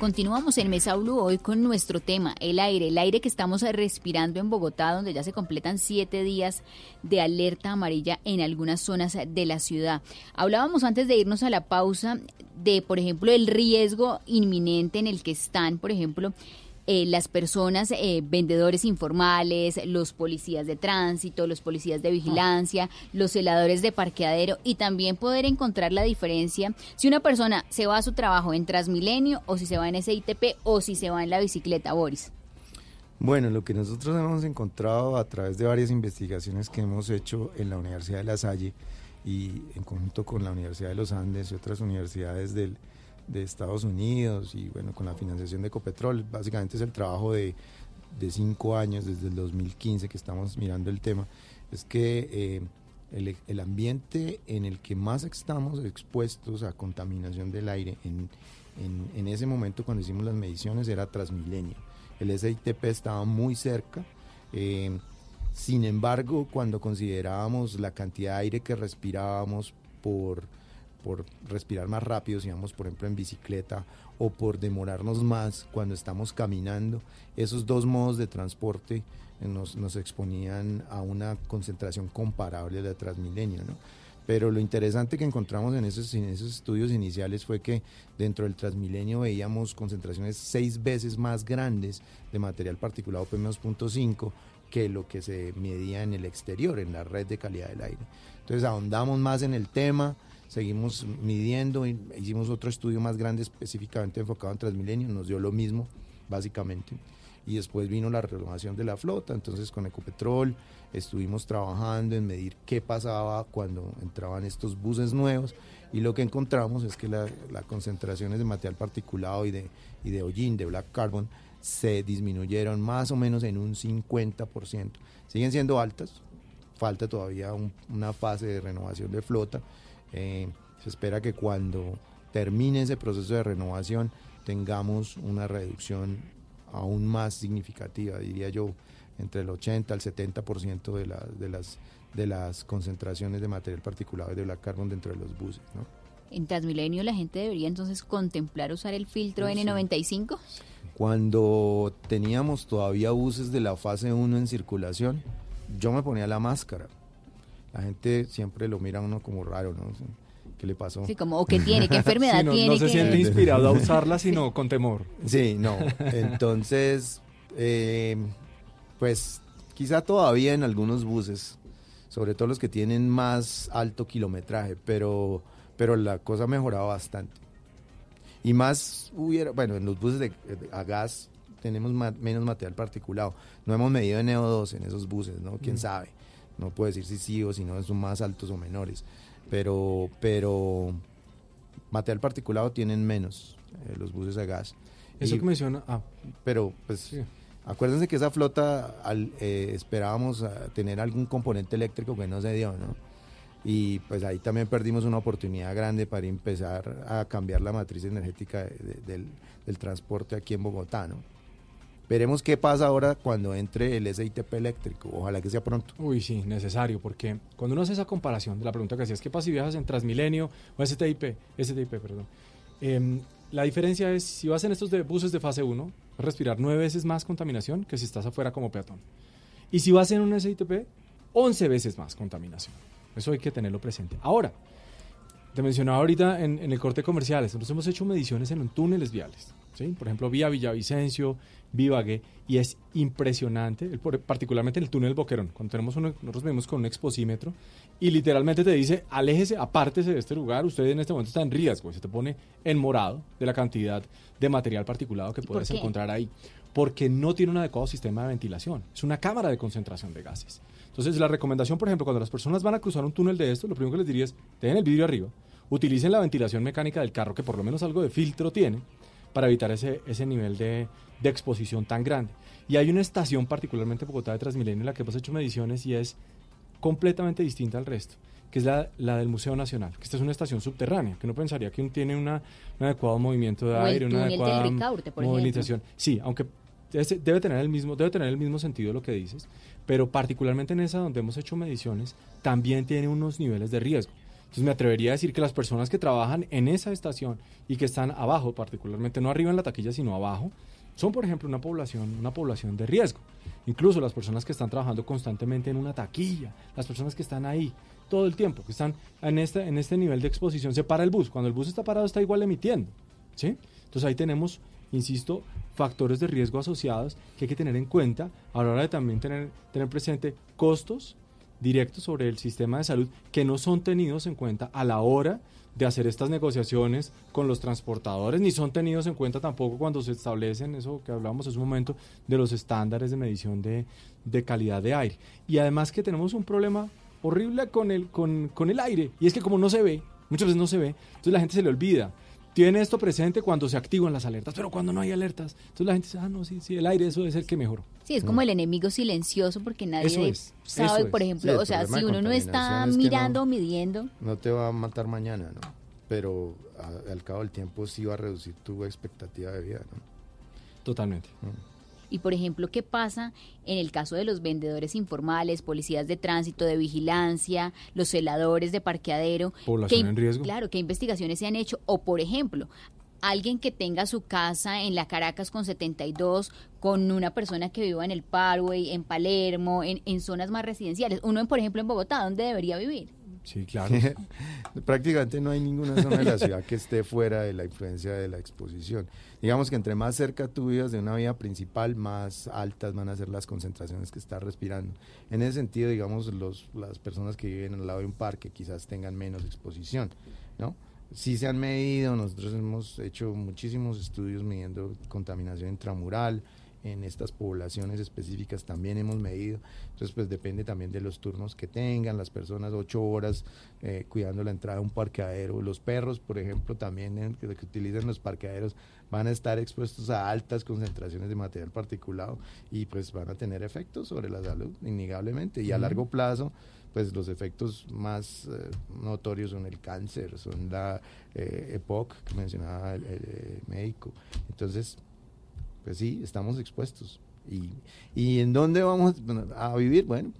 Continuamos en Mesa hoy con nuestro tema, el aire, el aire que estamos respirando en Bogotá, donde ya se completan siete días de alerta amarilla en algunas zonas de la ciudad. Hablábamos antes de irnos a la pausa de, por ejemplo, el riesgo inminente en el que están, por ejemplo, eh, las personas, eh, vendedores informales, los policías de tránsito, los policías de vigilancia, los celadores de parqueadero y también poder encontrar la diferencia si una persona se va a su trabajo en Transmilenio o si se va en SITP o si se va en la bicicleta, Boris. Bueno, lo que nosotros hemos encontrado a través de varias investigaciones que hemos hecho en la Universidad de La Salle y en conjunto con la Universidad de los Andes y otras universidades del, de Estados Unidos y bueno, con la financiación de Ecopetrol, básicamente es el trabajo de, de cinco años, desde el 2015 que estamos mirando el tema, es que eh, el, el, ambiente en el que más estamos expuestos a contaminación del aire en, en, en ese momento cuando hicimos las mediciones era Transmilenio el SITP estaba muy cerca. Eh, sin embargo, cuando considerábamos la cantidad de aire que respirábamos por, por respirar más rápido, si por ejemplo en bicicleta o por demorarnos más cuando estamos caminando, esos dos modos de transporte nos, nos exponían a una concentración comparable a la Transmilenio. ¿no? Pero lo interesante que encontramos en esos, en esos estudios iniciales fue que dentro del Transmilenio veíamos concentraciones seis veces más grandes de material particulado PM2.5 que lo que se medía en el exterior, en la red de calidad del aire. Entonces ahondamos más en el tema, seguimos midiendo, hicimos otro estudio más grande específicamente enfocado en Transmilenio, nos dio lo mismo, básicamente y después vino la renovación de la flota, entonces con Ecopetrol estuvimos trabajando en medir qué pasaba cuando entraban estos buses nuevos y lo que encontramos es que las concentraciones de material particulado y de, y de hollín, de black carbon, se disminuyeron más o menos en un 50%. Siguen siendo altas, falta todavía una fase de renovación de flota. Eh, se espera que cuando termine ese proceso de renovación tengamos una reducción aún más significativa, diría yo, entre el 80 al 70% de, la, de, las, de las concentraciones de material particulado de black carbon dentro de los buses. ¿no? En Transmilenio la gente debería entonces contemplar usar el filtro N95. Cuando teníamos todavía buses de la fase 1 en circulación, yo me ponía la máscara. La gente siempre lo mira a uno como raro, ¿no? ¿Qué le pasó? Sí, como, o qué tiene, qué enfermedad no, tiene. No se siente inspirado a usarla, sino con temor. Sí, no. Entonces, eh, pues quizá todavía en algunos buses, sobre todo los que tienen más alto kilometraje, pero, pero la cosa ha mejorado bastante. Y más hubiera, bueno, en los buses de, a gas tenemos menos material particulado. No hemos medido NO2 en esos buses, ¿no? ¿Quién mm. sabe? No puedo decir si sí o si no son más altos o menores pero, pero material particulado tienen menos eh, los buses a gas. Eso que menciona, ah. Pero pues acuérdense que esa flota al, eh, esperábamos tener algún componente eléctrico que no se dio, ¿no? Y pues ahí también perdimos una oportunidad grande para empezar a cambiar la matriz energética del, del transporte aquí en Bogotá, ¿no? Veremos qué pasa ahora cuando entre el SITP eléctrico. Ojalá que sea pronto. Uy, sí, necesario, porque cuando uno hace esa comparación de la pregunta que hacías, ¿qué pasa si viajas en Transmilenio o STIP? STIP, perdón. Em, la diferencia es, si vas en estos de buses de fase 1, vas a respirar nueve veces más contaminación que si estás afuera como peatón. Y si vas en un SITP, 11 veces más contaminación. Eso hay que tenerlo presente. Ahora, te mencionaba ahorita en, en el corte comercial, nosotros hemos hecho mediciones en túneles viales. ¿Sí? Por ejemplo, vía Villavicencio, Vivague, y es impresionante, particularmente en el túnel Boquerón, cuando tenemos uno, nosotros vemos con un exposímetro y literalmente te dice, aléjese, apártese de este lugar, usted en este momento está en riesgo, se te pone en morado de la cantidad de material particulado que puedes encontrar ahí, porque no tiene un adecuado sistema de ventilación, es una cámara de concentración de gases. Entonces, la recomendación, por ejemplo, cuando las personas van a cruzar un túnel de esto, lo primero que les diría es, dejen el vidrio arriba, utilicen la ventilación mecánica del carro, que por lo menos algo de filtro tiene, para evitar ese, ese nivel de, de exposición tan grande. Y hay una estación, particularmente en Bogotá de Transmilenio, en la que hemos hecho mediciones y es completamente distinta al resto, que es la, la del Museo Nacional, que esta es una estación subterránea, que uno pensaría que tiene una, un adecuado movimiento de aire, una adecuada movilización. Sí, aunque debe tener el mismo debe tener el mismo sentido lo que dices, pero particularmente en esa donde hemos hecho mediciones también tiene unos niveles de riesgo. Entonces me atrevería a decir que las personas que trabajan en esa estación y que están abajo, particularmente no arriba en la taquilla, sino abajo, son por ejemplo una población, una población de riesgo. Incluso las personas que están trabajando constantemente en una taquilla, las personas que están ahí todo el tiempo, que están en este, en este nivel de exposición, se para el bus. Cuando el bus está parado está igual emitiendo. ¿sí? Entonces ahí tenemos insisto, factores de riesgo asociados que hay que tener en cuenta a la hora de también tener, tener presente costos directos sobre el sistema de salud que no son tenidos en cuenta a la hora de hacer estas negociaciones con los transportadores, ni son tenidos en cuenta tampoco cuando se establecen, eso que hablamos hace un momento, de los estándares de medición de, de calidad de aire. Y además que tenemos un problema horrible con el, con, con el aire, y es que como no se ve, muchas veces no se ve, entonces la gente se le olvida tiene esto presente cuando se activan las alertas, pero cuando no hay alertas, entonces la gente dice, ah, no, sí, sí, el aire, eso es el que mejor. Sí, es como el enemigo silencioso porque nadie sabe, por ejemplo, o sea, si uno no está mirando o midiendo. No te va a matar mañana, ¿no? Pero al cabo del tiempo sí va a reducir tu expectativa de vida, ¿no? Totalmente. Mm. Y, por ejemplo, ¿qué pasa en el caso de los vendedores informales, policías de tránsito, de vigilancia, los celadores de parqueadero? Población en riesgo. Claro, ¿qué investigaciones se han hecho? O, por ejemplo, alguien que tenga su casa en la Caracas con 72, con una persona que viva en el Parway, en Palermo, en, en zonas más residenciales. Uno, por ejemplo, en Bogotá, ¿dónde debería vivir? Sí, claro. Prácticamente no hay ninguna zona de la ciudad que esté fuera de la influencia de la exposición. Digamos que entre más cerca tú vivas de una vía principal, más altas van a ser las concentraciones que estás respirando. En ese sentido, digamos, los, las personas que viven al lado de un parque quizás tengan menos exposición, ¿no? Sí se han medido, nosotros hemos hecho muchísimos estudios midiendo contaminación intramural, en estas poblaciones específicas también hemos medido. Entonces, pues depende también de los turnos que tengan, las personas ocho horas eh, cuidando la entrada a un parqueadero. Los perros, por ejemplo, también que, utilizan los parqueaderos van a estar expuestos a altas concentraciones de material particulado y pues van a tener efectos sobre la salud, innegablemente. Y a largo plazo, pues los efectos más eh, notorios son el cáncer, son la eh, EPOC que mencionaba el médico. Entonces, pues sí, estamos expuestos. ¿Y, y en dónde vamos a vivir? Bueno,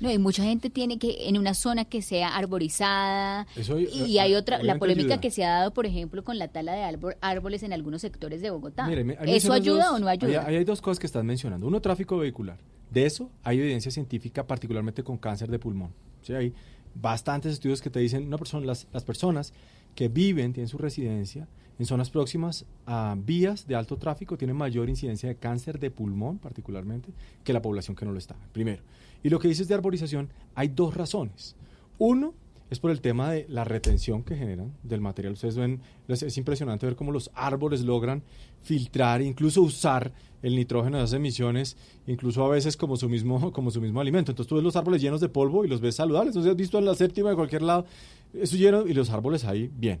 no, y mucha gente tiene que en una zona que sea arborizada. y hay otra, la polémica que se ha dado, por ejemplo, con la tala de árboles en algunos sectores de Bogotá. ¿Eso ayuda o no ayuda? Hay, hay, dos cosas que estás mencionando. Uno, tráfico vehicular. De eso hay evidencia científica, particularmente con cáncer de pulmón. ¿Sí? Hay bastantes estudios que te dicen, una persona, las, las personas que viven, tienen su residencia, en zonas próximas a vías de alto tráfico tienen mayor incidencia de cáncer de pulmón, particularmente, que la población que no lo está. Primero. Y lo que dices de arborización, hay dos razones. Uno es por el tema de la retención que generan del material. Ustedes ven, es impresionante ver cómo los árboles logran filtrar, incluso usar el nitrógeno de esas emisiones, incluso a veces como su mismo, como su mismo alimento. Entonces tú ves los árboles llenos de polvo y los ves saludables. Entonces has visto en la séptima de cualquier lado, eso lleno y los árboles ahí bien.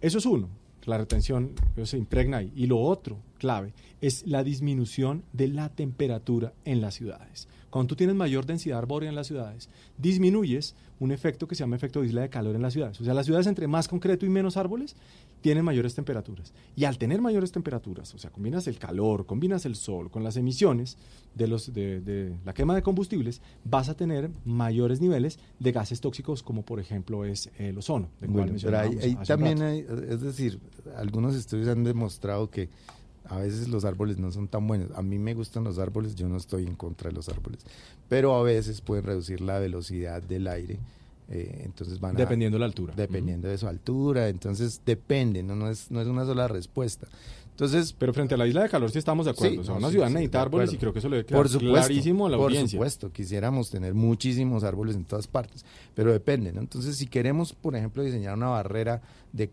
Eso es uno la retención se impregna ahí. Y lo otro, clave, es la disminución de la temperatura en las ciudades. Cuando tú tienes mayor densidad arbórea en las ciudades, disminuyes un efecto que se llama efecto de isla de calor en las ciudades. O sea, las ciudades entre más concreto y menos árboles tienen mayores temperaturas. Y al tener mayores temperaturas, o sea, combinas el calor, combinas el sol con las emisiones de, los, de, la quema de combustibles, vas a tener mayores niveles de gases tóxicos, como por ejemplo es el ozono. bueno, pero ahí, también hay, es decir, algunos estudios han demostrado que a veces los árboles no son tan buenos. A mí me gustan los árboles, yo no estoy en contra de los árboles, pero a veces pueden reducir la velocidad del aire. Eh, entonces van dependiendo de la altura. Dependiendo de su altura, entonces depende, ¿no? No, es, no es una sola respuesta. Entonces, pero frente a la isla de calor sí estamos de acuerdo. o sea, una ciudad necesita árboles y creo que eso le queda clarísimo a la audiencia. Por supuesto, quisiéramos tener muchísimos árboles en todas partes, pero depende, ¿no? Entonces, si queremos, por ejemplo, diseñar una barrera de eh,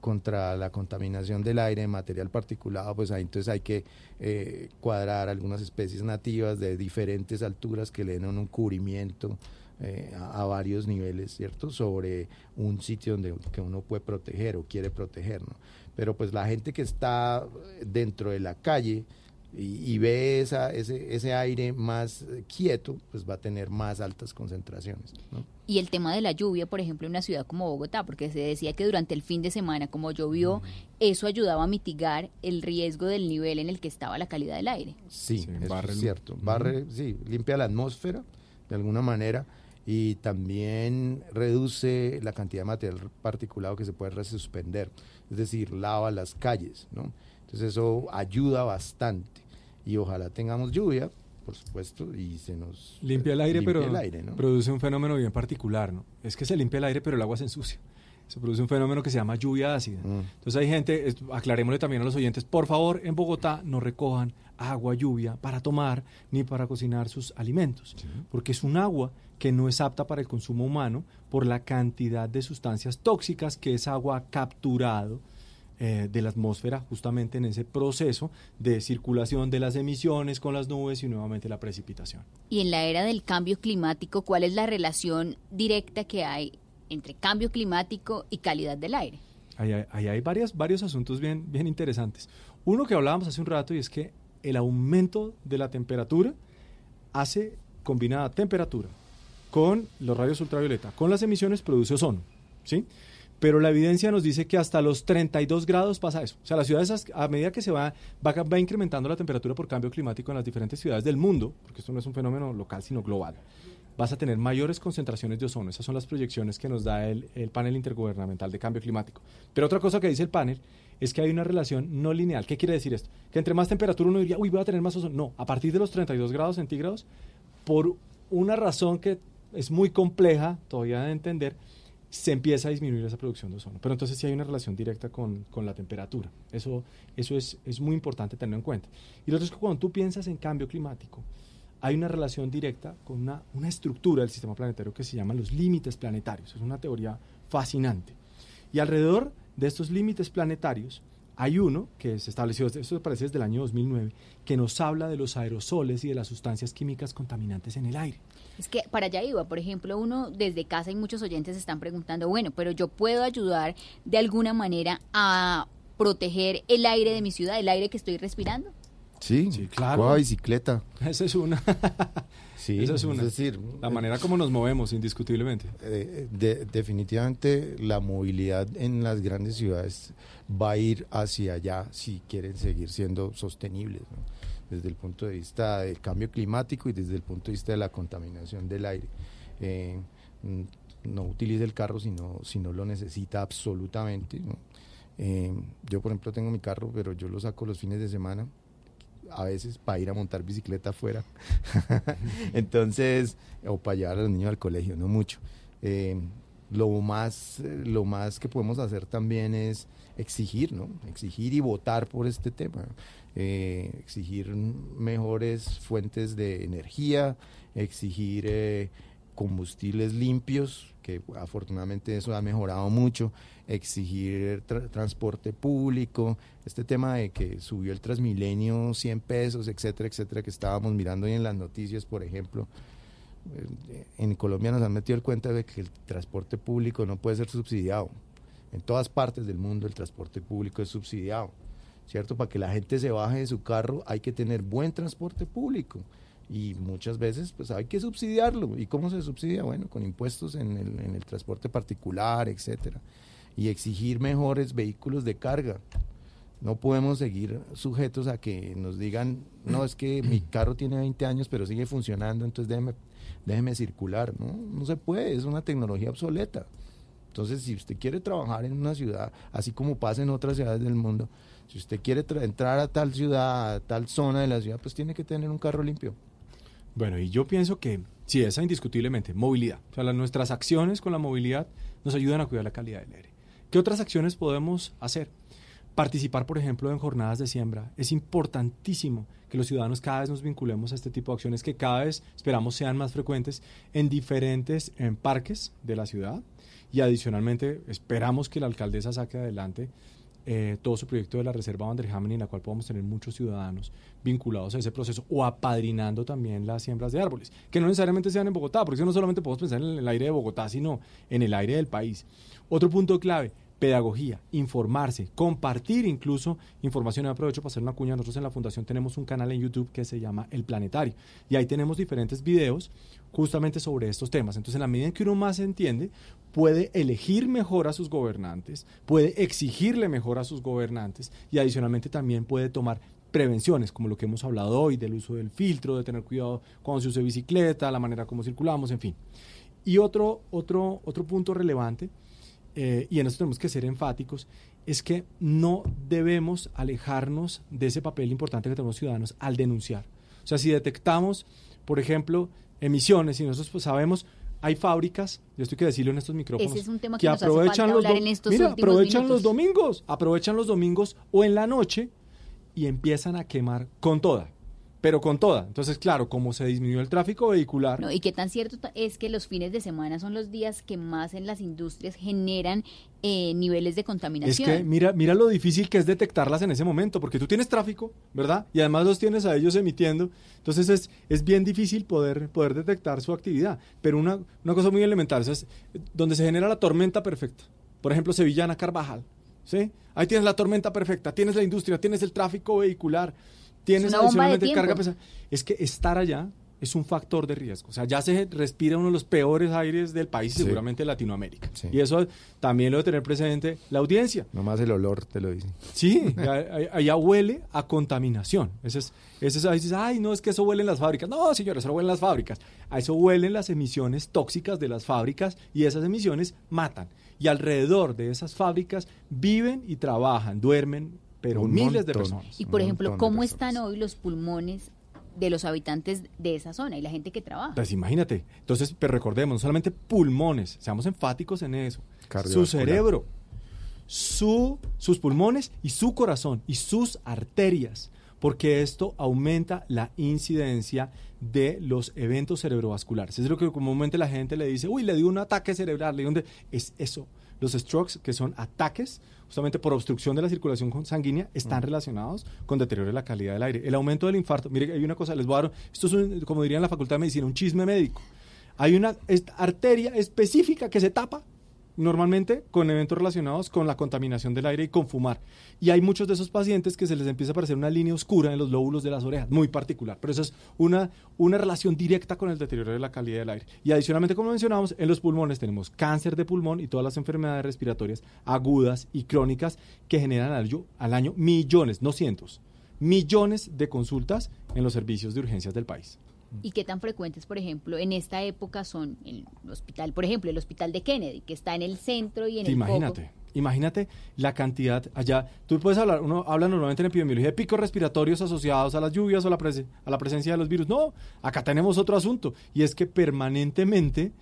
contra la contaminación del aire, material particulado, pues ahí entonces hay que eh, cuadrar algunas especies nativas de diferentes alturas que le den un cubrimiento eh, a, varios niveles, ¿cierto? Sobre un sitio donde que uno puede proteger o quiere proteger, ¿no? pero pues la gente que está dentro de la calle y, ve esa, ese, ese aire más quieto, pues va a tener más altas concentraciones. Y el tema de la lluvia, por ejemplo, en una ciudad como Bogotá, porque se decía que durante el fin de semana, como llovió, eso ayudaba a mitigar el riesgo del nivel en el que estaba la calidad del aire. Sí, es cierto. Barre, sí, limpia la atmósfera de alguna manera y también reduce la cantidad de material particulado que se puede resuspender, es decir, lava las calles, ¿no? Entonces eso ayuda bastante y ojalá tengamos lluvia, por supuesto, y se nos limpia el aire, pero produce un fenómeno bien particular, ¿no? Es que se limpia el aire, pero el agua se ensucia. Se produce un fenómeno que se llama lluvia ácida. Entonces hay gente, aclarémosle también a los oyentes, por favor, en Bogotá no recojan agua lluvia para tomar ni para cocinar sus alimentos, porque es un agua que no es apta para el consumo humano por la cantidad de sustancias tóxicas que esa agua ha capturado eh, de la atmósfera justamente en ese proceso de circulación de las emisiones con las nubes y nuevamente la precipitación. Y en la era del cambio climático, ¿cuál es la relación directa que hay entre cambio climático y calidad del aire. Ahí hay, varias, varios asuntos bien, bien interesantes. Uno que hablábamos hace un rato y es que el aumento de la temperatura hace combinada temperatura con los rayos ultravioleta, con las emisiones produce ozono, ¿sí? Pero la evidencia nos dice que hasta los 32 grados pasa eso. O sea, las ciudades, a medida que se va, va, va incrementando la temperatura por cambio climático en las diferentes ciudades del mundo, porque esto no es un fenómeno local, sino global, vas a tener mayores concentraciones de ozono. Esas son las proyecciones que nos da el, panel intergubernamental de cambio climático. Pero otra cosa que dice el panel es que hay una relación no lineal. ¿Qué quiere decir esto? Que entre más temperatura uno diría, uy, voy a tener más ozono. No, a partir de los 32 grados centígrados, por una razón que es muy compleja todavía de entender, se empieza a disminuir esa producción de ozono. Pero entonces sí hay una relación directa con, la temperatura. Eso, eso es, es, muy importante tenerlo en cuenta. Y lo otro es que cuando tú piensas en cambio climático, hay una relación directa con una, una estructura del sistema planetario que se llama los límites planetarios. Es una teoría fascinante. Y alrededor de estos límites planetarios hay uno que se estableció, esto parece desde el año 2009, que nos habla de los aerosoles y de las sustancias químicas contaminantes en el aire. Es que para allá iba, por ejemplo, uno desde casa y muchos oyentes están preguntando, bueno, pero yo puedo ayudar de alguna manera a proteger el aire de mi ciudad, el aire que estoy respirando. Sí, sí claro. bicicleta. Esa es una. sí, esa es una. Es decir, la eh, manera como nos movemos, indiscutiblemente. Eh, definitivamente, la movilidad en las grandes ciudades va a ir hacia allá si quieren seguir siendo sostenibles, desde el punto de vista del cambio climático y desde el punto de vista de la contaminación del aire. Eh, no utilice el carro si no, si no lo necesita absolutamente. yo, por ejemplo, tengo mi carro, pero yo lo saco los fines de semana a veces para ir a montar bicicleta afuera. Entonces, o para llevar a los niños al colegio, no mucho. Eh, lo más, lo más que podemos hacer también es exigir, ¿no? Exigir y votar por este tema. Eh, exigir mejores fuentes de energía, exigir eh, combustibles limpios, que afortunadamente eso ha mejorado mucho, exigir transporte público, este tema de que subió el Transmilenio 100 pesos, etcétera, etcétera, que estábamos mirando hoy en las noticias, por ejemplo. Eh, en Colombia nos han metido el cuenta de que el transporte público no puede ser subsidiado. En todas partes del mundo el transporte público es subsidiado, ¿cierto? Para que la gente se baje de su carro hay que tener buen transporte público y muchas veces pues hay que subsidiarlo. ¿Y cómo se subsidia? Bueno, con impuestos en el, en el transporte particular, etcétera. Y exigir mejores vehículos de carga. No podemos seguir sujetos a que nos digan, no, es que mi carro tiene 20 años pero sigue funcionando, entonces déjeme, déjeme circular. No, no se puede, es una tecnología obsoleta. Entonces, si usted quiere trabajar en una ciudad, así como pasa en otras ciudades del mundo, si usted quiere entrar a tal ciudad, a tal zona de la ciudad, pues tiene que tener un carro limpio. Bueno, y yo pienso que sí, esa indiscutiblemente, movilidad. O sea, nuestras acciones con la movilidad nos ayudan a cuidar la calidad del aire. ¿Qué otras acciones podemos hacer? Participar, por ejemplo, en jornadas de siembra. Es importantísimo que los ciudadanos cada vez nos vinculemos a este tipo de acciones que cada vez esperamos sean más frecuentes en diferentes en parques de la ciudad. Y adicionalmente esperamos que la alcaldesa saque adelante eh, todo su proyecto de la Reserva Vanderhamen, en la cual podemos tener muchos ciudadanos vinculados a ese proceso o apadrinando también las siembras de árboles, que no necesariamente sean en Bogotá, porque no solamente podemos pensar en el aire de Bogotá, sino en el aire del país. Otro punto clave, pedagogía, informarse, compartir incluso información. Y aprovecho para hacer una cuña. Nosotros en la Fundación tenemos un canal en YouTube que se llama El Planetario. Y ahí tenemos diferentes videos justamente sobre estos temas. Entonces, en la medida en que uno más entiende, puede elegir mejor a sus gobernantes, puede exigirle mejor a sus gobernantes y adicionalmente también puede tomar prevenciones, como lo que hemos hablado hoy, del uso del filtro, de tener cuidado cuando se use bicicleta, la manera como circulamos, en fin. Y otro, otro, otro punto relevante eh, y en eso tenemos que ser enfáticos, es que no debemos alejarnos de ese papel importante que tenemos ciudadanos al denunciar. O sea, si detectamos, por ejemplo, emisiones y nosotros pues, sabemos, hay fábricas, yo estoy que decirlo en estos micrófonos, Ese es un tema que, que nos hace aprovechan falta los hablar do- en estos mira, últimos aprovechan minutos. los domingos, aprovechan los domingos o en la noche y empiezan a quemar con toda, pero con toda. Entonces, claro, como se disminuyó el tráfico vehicular, No, y qué tan cierto es que los fines de semana son los días que más en las industrias generan eh, niveles de es contaminación. que mira, mira lo difícil que es detectarlas en ese momento, porque tú tienes tráfico, ¿verdad? Y además los tienes a ellos emitiendo. Entonces es, es bien difícil poder, poder detectar su actividad. Pero una, una cosa muy elemental, es donde se genera la tormenta perfecta. Por ejemplo, Sevillana Carvajal. ¿sí? Ahí tienes la tormenta perfecta, tienes la industria, tienes el tráfico vehicular, tienes adicionalmente carga pesada. Es que estar allá es un factor de riesgo. O sea, ya se respira uno de los peores aires del país, Sí. seguramente de Latinoamérica. Sí. Y eso también lo debe tener presente la audiencia. Nomás el olor te lo dicen. Sí, allá huele a contaminación. Ese es, ese es, ahí dices, ay, no, es que eso huele en las fábricas. No, señores, eso no huele en las fábricas. A eso huelen las emisiones tóxicas de las fábricas y esas emisiones matan. Y alrededor de esas fábricas viven y trabajan, duermen, pero Un miles de personas. Y por ejemplo, ¿cómo están hoy los pulmones de los habitantes de esa zona y la gente que trabaja? Pues imagínate. Entonces, pero recordemos, no solamente pulmones, seamos enfáticos en eso. Su cerebro, su, sus pulmones y su corazón y sus arterias, porque esto aumenta la incidencia de los eventos cerebrovasculares. Es lo que comúnmente la gente le dice, uy, le dio un ataque cerebral, le dio un de-". Es eso. Los strokes, que son ataques justamente por obstrucción de la circulación sanguínea, están relacionados con deterioro de la calidad del aire. El aumento del infarto, mire, hay una cosa, les voy a dar, esto es, un- como dirían en la Facultad de Medicina, un chisme médico. Hay una arteria específica que se tapa normalmente con eventos relacionados con la contaminación del aire y con fumar. Y hay muchos de esos pacientes que se les empieza a aparecer una línea oscura en los lóbulos de las orejas, muy particular. Pero eso es una, una relación directa con el deterioro de la calidad del aire. Y adicionalmente, como mencionamos, en los pulmones tenemos cáncer de pulmón y todas las enfermedades respiratorias agudas y crónicas que generan al al año millones, no cientos, millones de consultas en los servicios de urgencias del país. ¿Y qué tan frecuentes, por ejemplo, en esta época son el hospital, por ejemplo, el hospital de Kennedy, que está en el centro y en Sí, el imagínate, imagínate la cantidad allá. Tú puedes hablar, uno habla normalmente en epidemiología de picos respiratorios asociados a las lluvias o a la, a la presencia de los virus. No, acá tenemos otro asunto y es que permanentemente,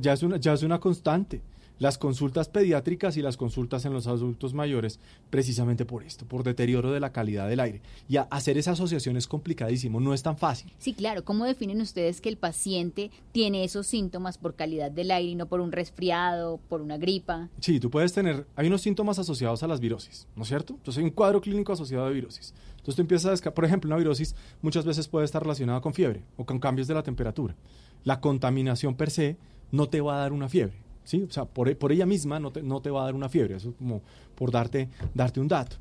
ya es una, ya es una constante. Las consultas pediátricas y las consultas en los adultos mayores, precisamente por esto, por deterioro de la calidad del aire. Y hacer esa asociación es complicadísimo, no es tan fácil. Sí, claro. ¿Cómo definen ustedes que el paciente tiene esos síntomas por calidad del aire y no por un resfriado, por una gripa? Sí, tú puedes tener, hay unos síntomas asociados a las virosis, ¿no es cierto? Entonces hay un cuadro clínico asociado a virosis. Entonces tú empiezas a, por ejemplo, una virosis muchas veces puede estar relacionada con fiebre o con cambios de la temperatura. La contaminación per se no te va a dar una fiebre, ¿sí? O sea, por, por ella misma no te, no te va a dar una fiebre, eso es como por darte, darte un dato.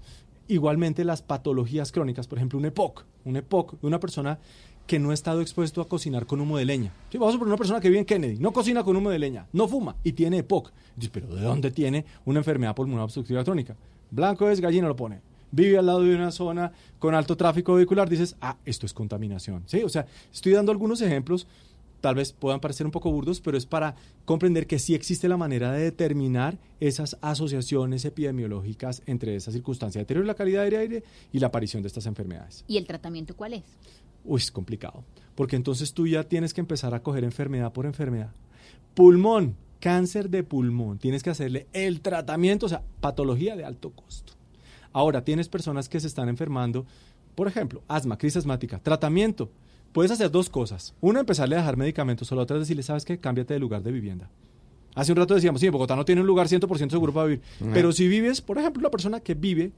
Igualmente las patologías crónicas, por ejemplo, un EPOC, un EPOC de una persona que no ha estado expuesto a cocinar con humo de leña. Sí, vamos a poner una persona que vive en Kennedy, no cocina con humo de leña, no fuma y tiene EPOC. Dices, pero ¿de dónde tiene una enfermedad pulmonar obstructiva crónica? Blanco es, gallina lo pone. Vive al lado de una zona con alto tráfico vehicular, dices, ah, esto es contaminación. Sí, o sea, estoy dando algunos ejemplos, tal vez puedan parecer un poco burdos, pero es para comprender que sí existe la manera de determinar esas asociaciones epidemiológicas entre esa circunstancia de deterioro de la calidad del aire y la aparición de estas enfermedades. ¿Y el tratamiento cuál es? Uy, es complicado. Porque entonces tú ya tienes que empezar a coger enfermedad por enfermedad. Pulmón, cáncer de pulmón. Tienes que hacerle el tratamiento, o sea, patología de alto costo. Ahora, tienes personas que se están enfermando, por ejemplo, asma, crisis asmática, tratamiento. Puedes hacer dos cosas. Una, empezarle a dejar medicamentos, o la otra es decirle, ¿sabes qué? Cámbiate de lugar de vivienda. Hace un rato decíamos, sí, Bogotá no tiene un lugar 100% seguro para vivir. Ajá. Pero si vives, por ejemplo, una persona que vive,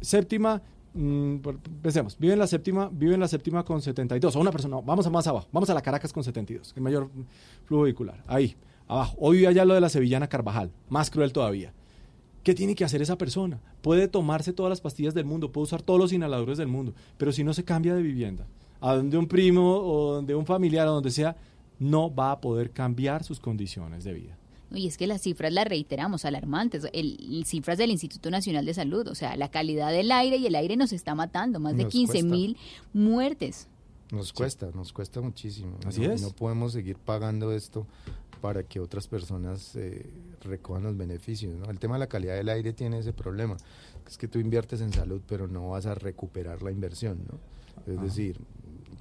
séptima, mm, por- pensemos, vive en la séptima, vive en la séptima con 72, o una persona, no, vamos a más abajo, vamos a la Caracas con 72, el mayor flujo vehicular, ahí, abajo. Hoy vive allá lo de la Sevillana Carvajal, más cruel todavía. ¿Qué tiene que hacer esa persona? Puede tomarse todas las pastillas del mundo, puede usar todos los inhaladores del mundo, pero si no se cambia de vivienda, a donde un primo o donde un familiar o donde sea, no va a poder cambiar sus condiciones de vida. Y es que las cifras las reiteramos, alarmantes, el, el- cifras del Instituto Nacional de Salud, o sea, la calidad del aire y el aire nos está matando, más de Nos 15 cuesta. mil muertes. Nos cuesta, nos cuesta muchísimo. Así no, es. No podemos seguir pagando esto para que otras personas eh, recojan los beneficios. ¿no? El tema de la calidad del aire tiene ese problema. Es que tú inviertes en salud, pero no vas a recuperar la inversión. ¿no? Es decir,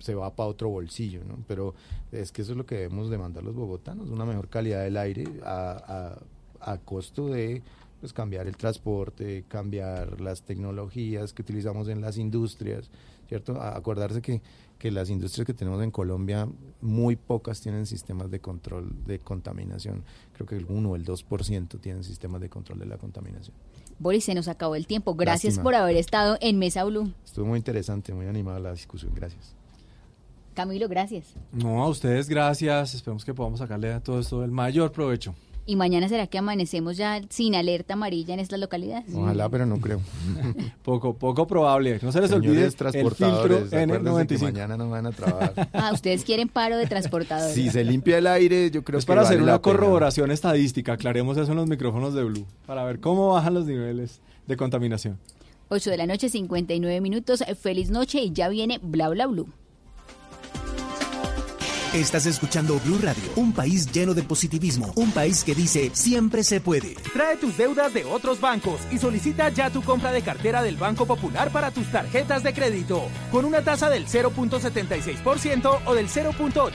se va para otro bolsillo, ¿no? Pero es que eso es lo que debemos demandar los bogotanos, una mejor calidad del aire a, a, a costo de pues cambiar el transporte, cambiar las tecnologías que utilizamos en las industrias, ¿cierto? acordarse que, que las industrias que tenemos en Colombia, muy pocas tienen sistemas de control de contaminación. Creo que el 1 o el 2% tienen sistemas de control de la contaminación. Boris, se nos acabó el tiempo. Gracias por haber estado en Mesa Blue. Estuvo muy interesante, muy animada la discusión. Gracias. Camilo, gracias. No, a ustedes gracias. Esperemos que podamos sacarle a todo esto el mayor provecho. ¿Y mañana será que amanecemos ya sin alerta amarilla en estas localidades? Ojalá, pero no creo. poco, poco probable. No se les olvide el filtro N95. mañana no van a trabajar. Ah, ustedes quieren paro de transportadores. Si se limpia el aire, yo creo es que para hacer una corroboración estadística. Aclaremos eso en los micrófonos de Blue para ver cómo bajan los niveles de contaminación. 8 de la noche, 59 minutos. Feliz noche y ya viene Bla Bla Blue. Estás escuchando Blue Radio, un país lleno de positivismo, un país que dice siempre se puede. Trae tus deudas de otros bancos y solicita ya tu compra de cartera del Banco Popular para tus tarjetas de crédito, con una tasa del 0.76% o del 0.80%.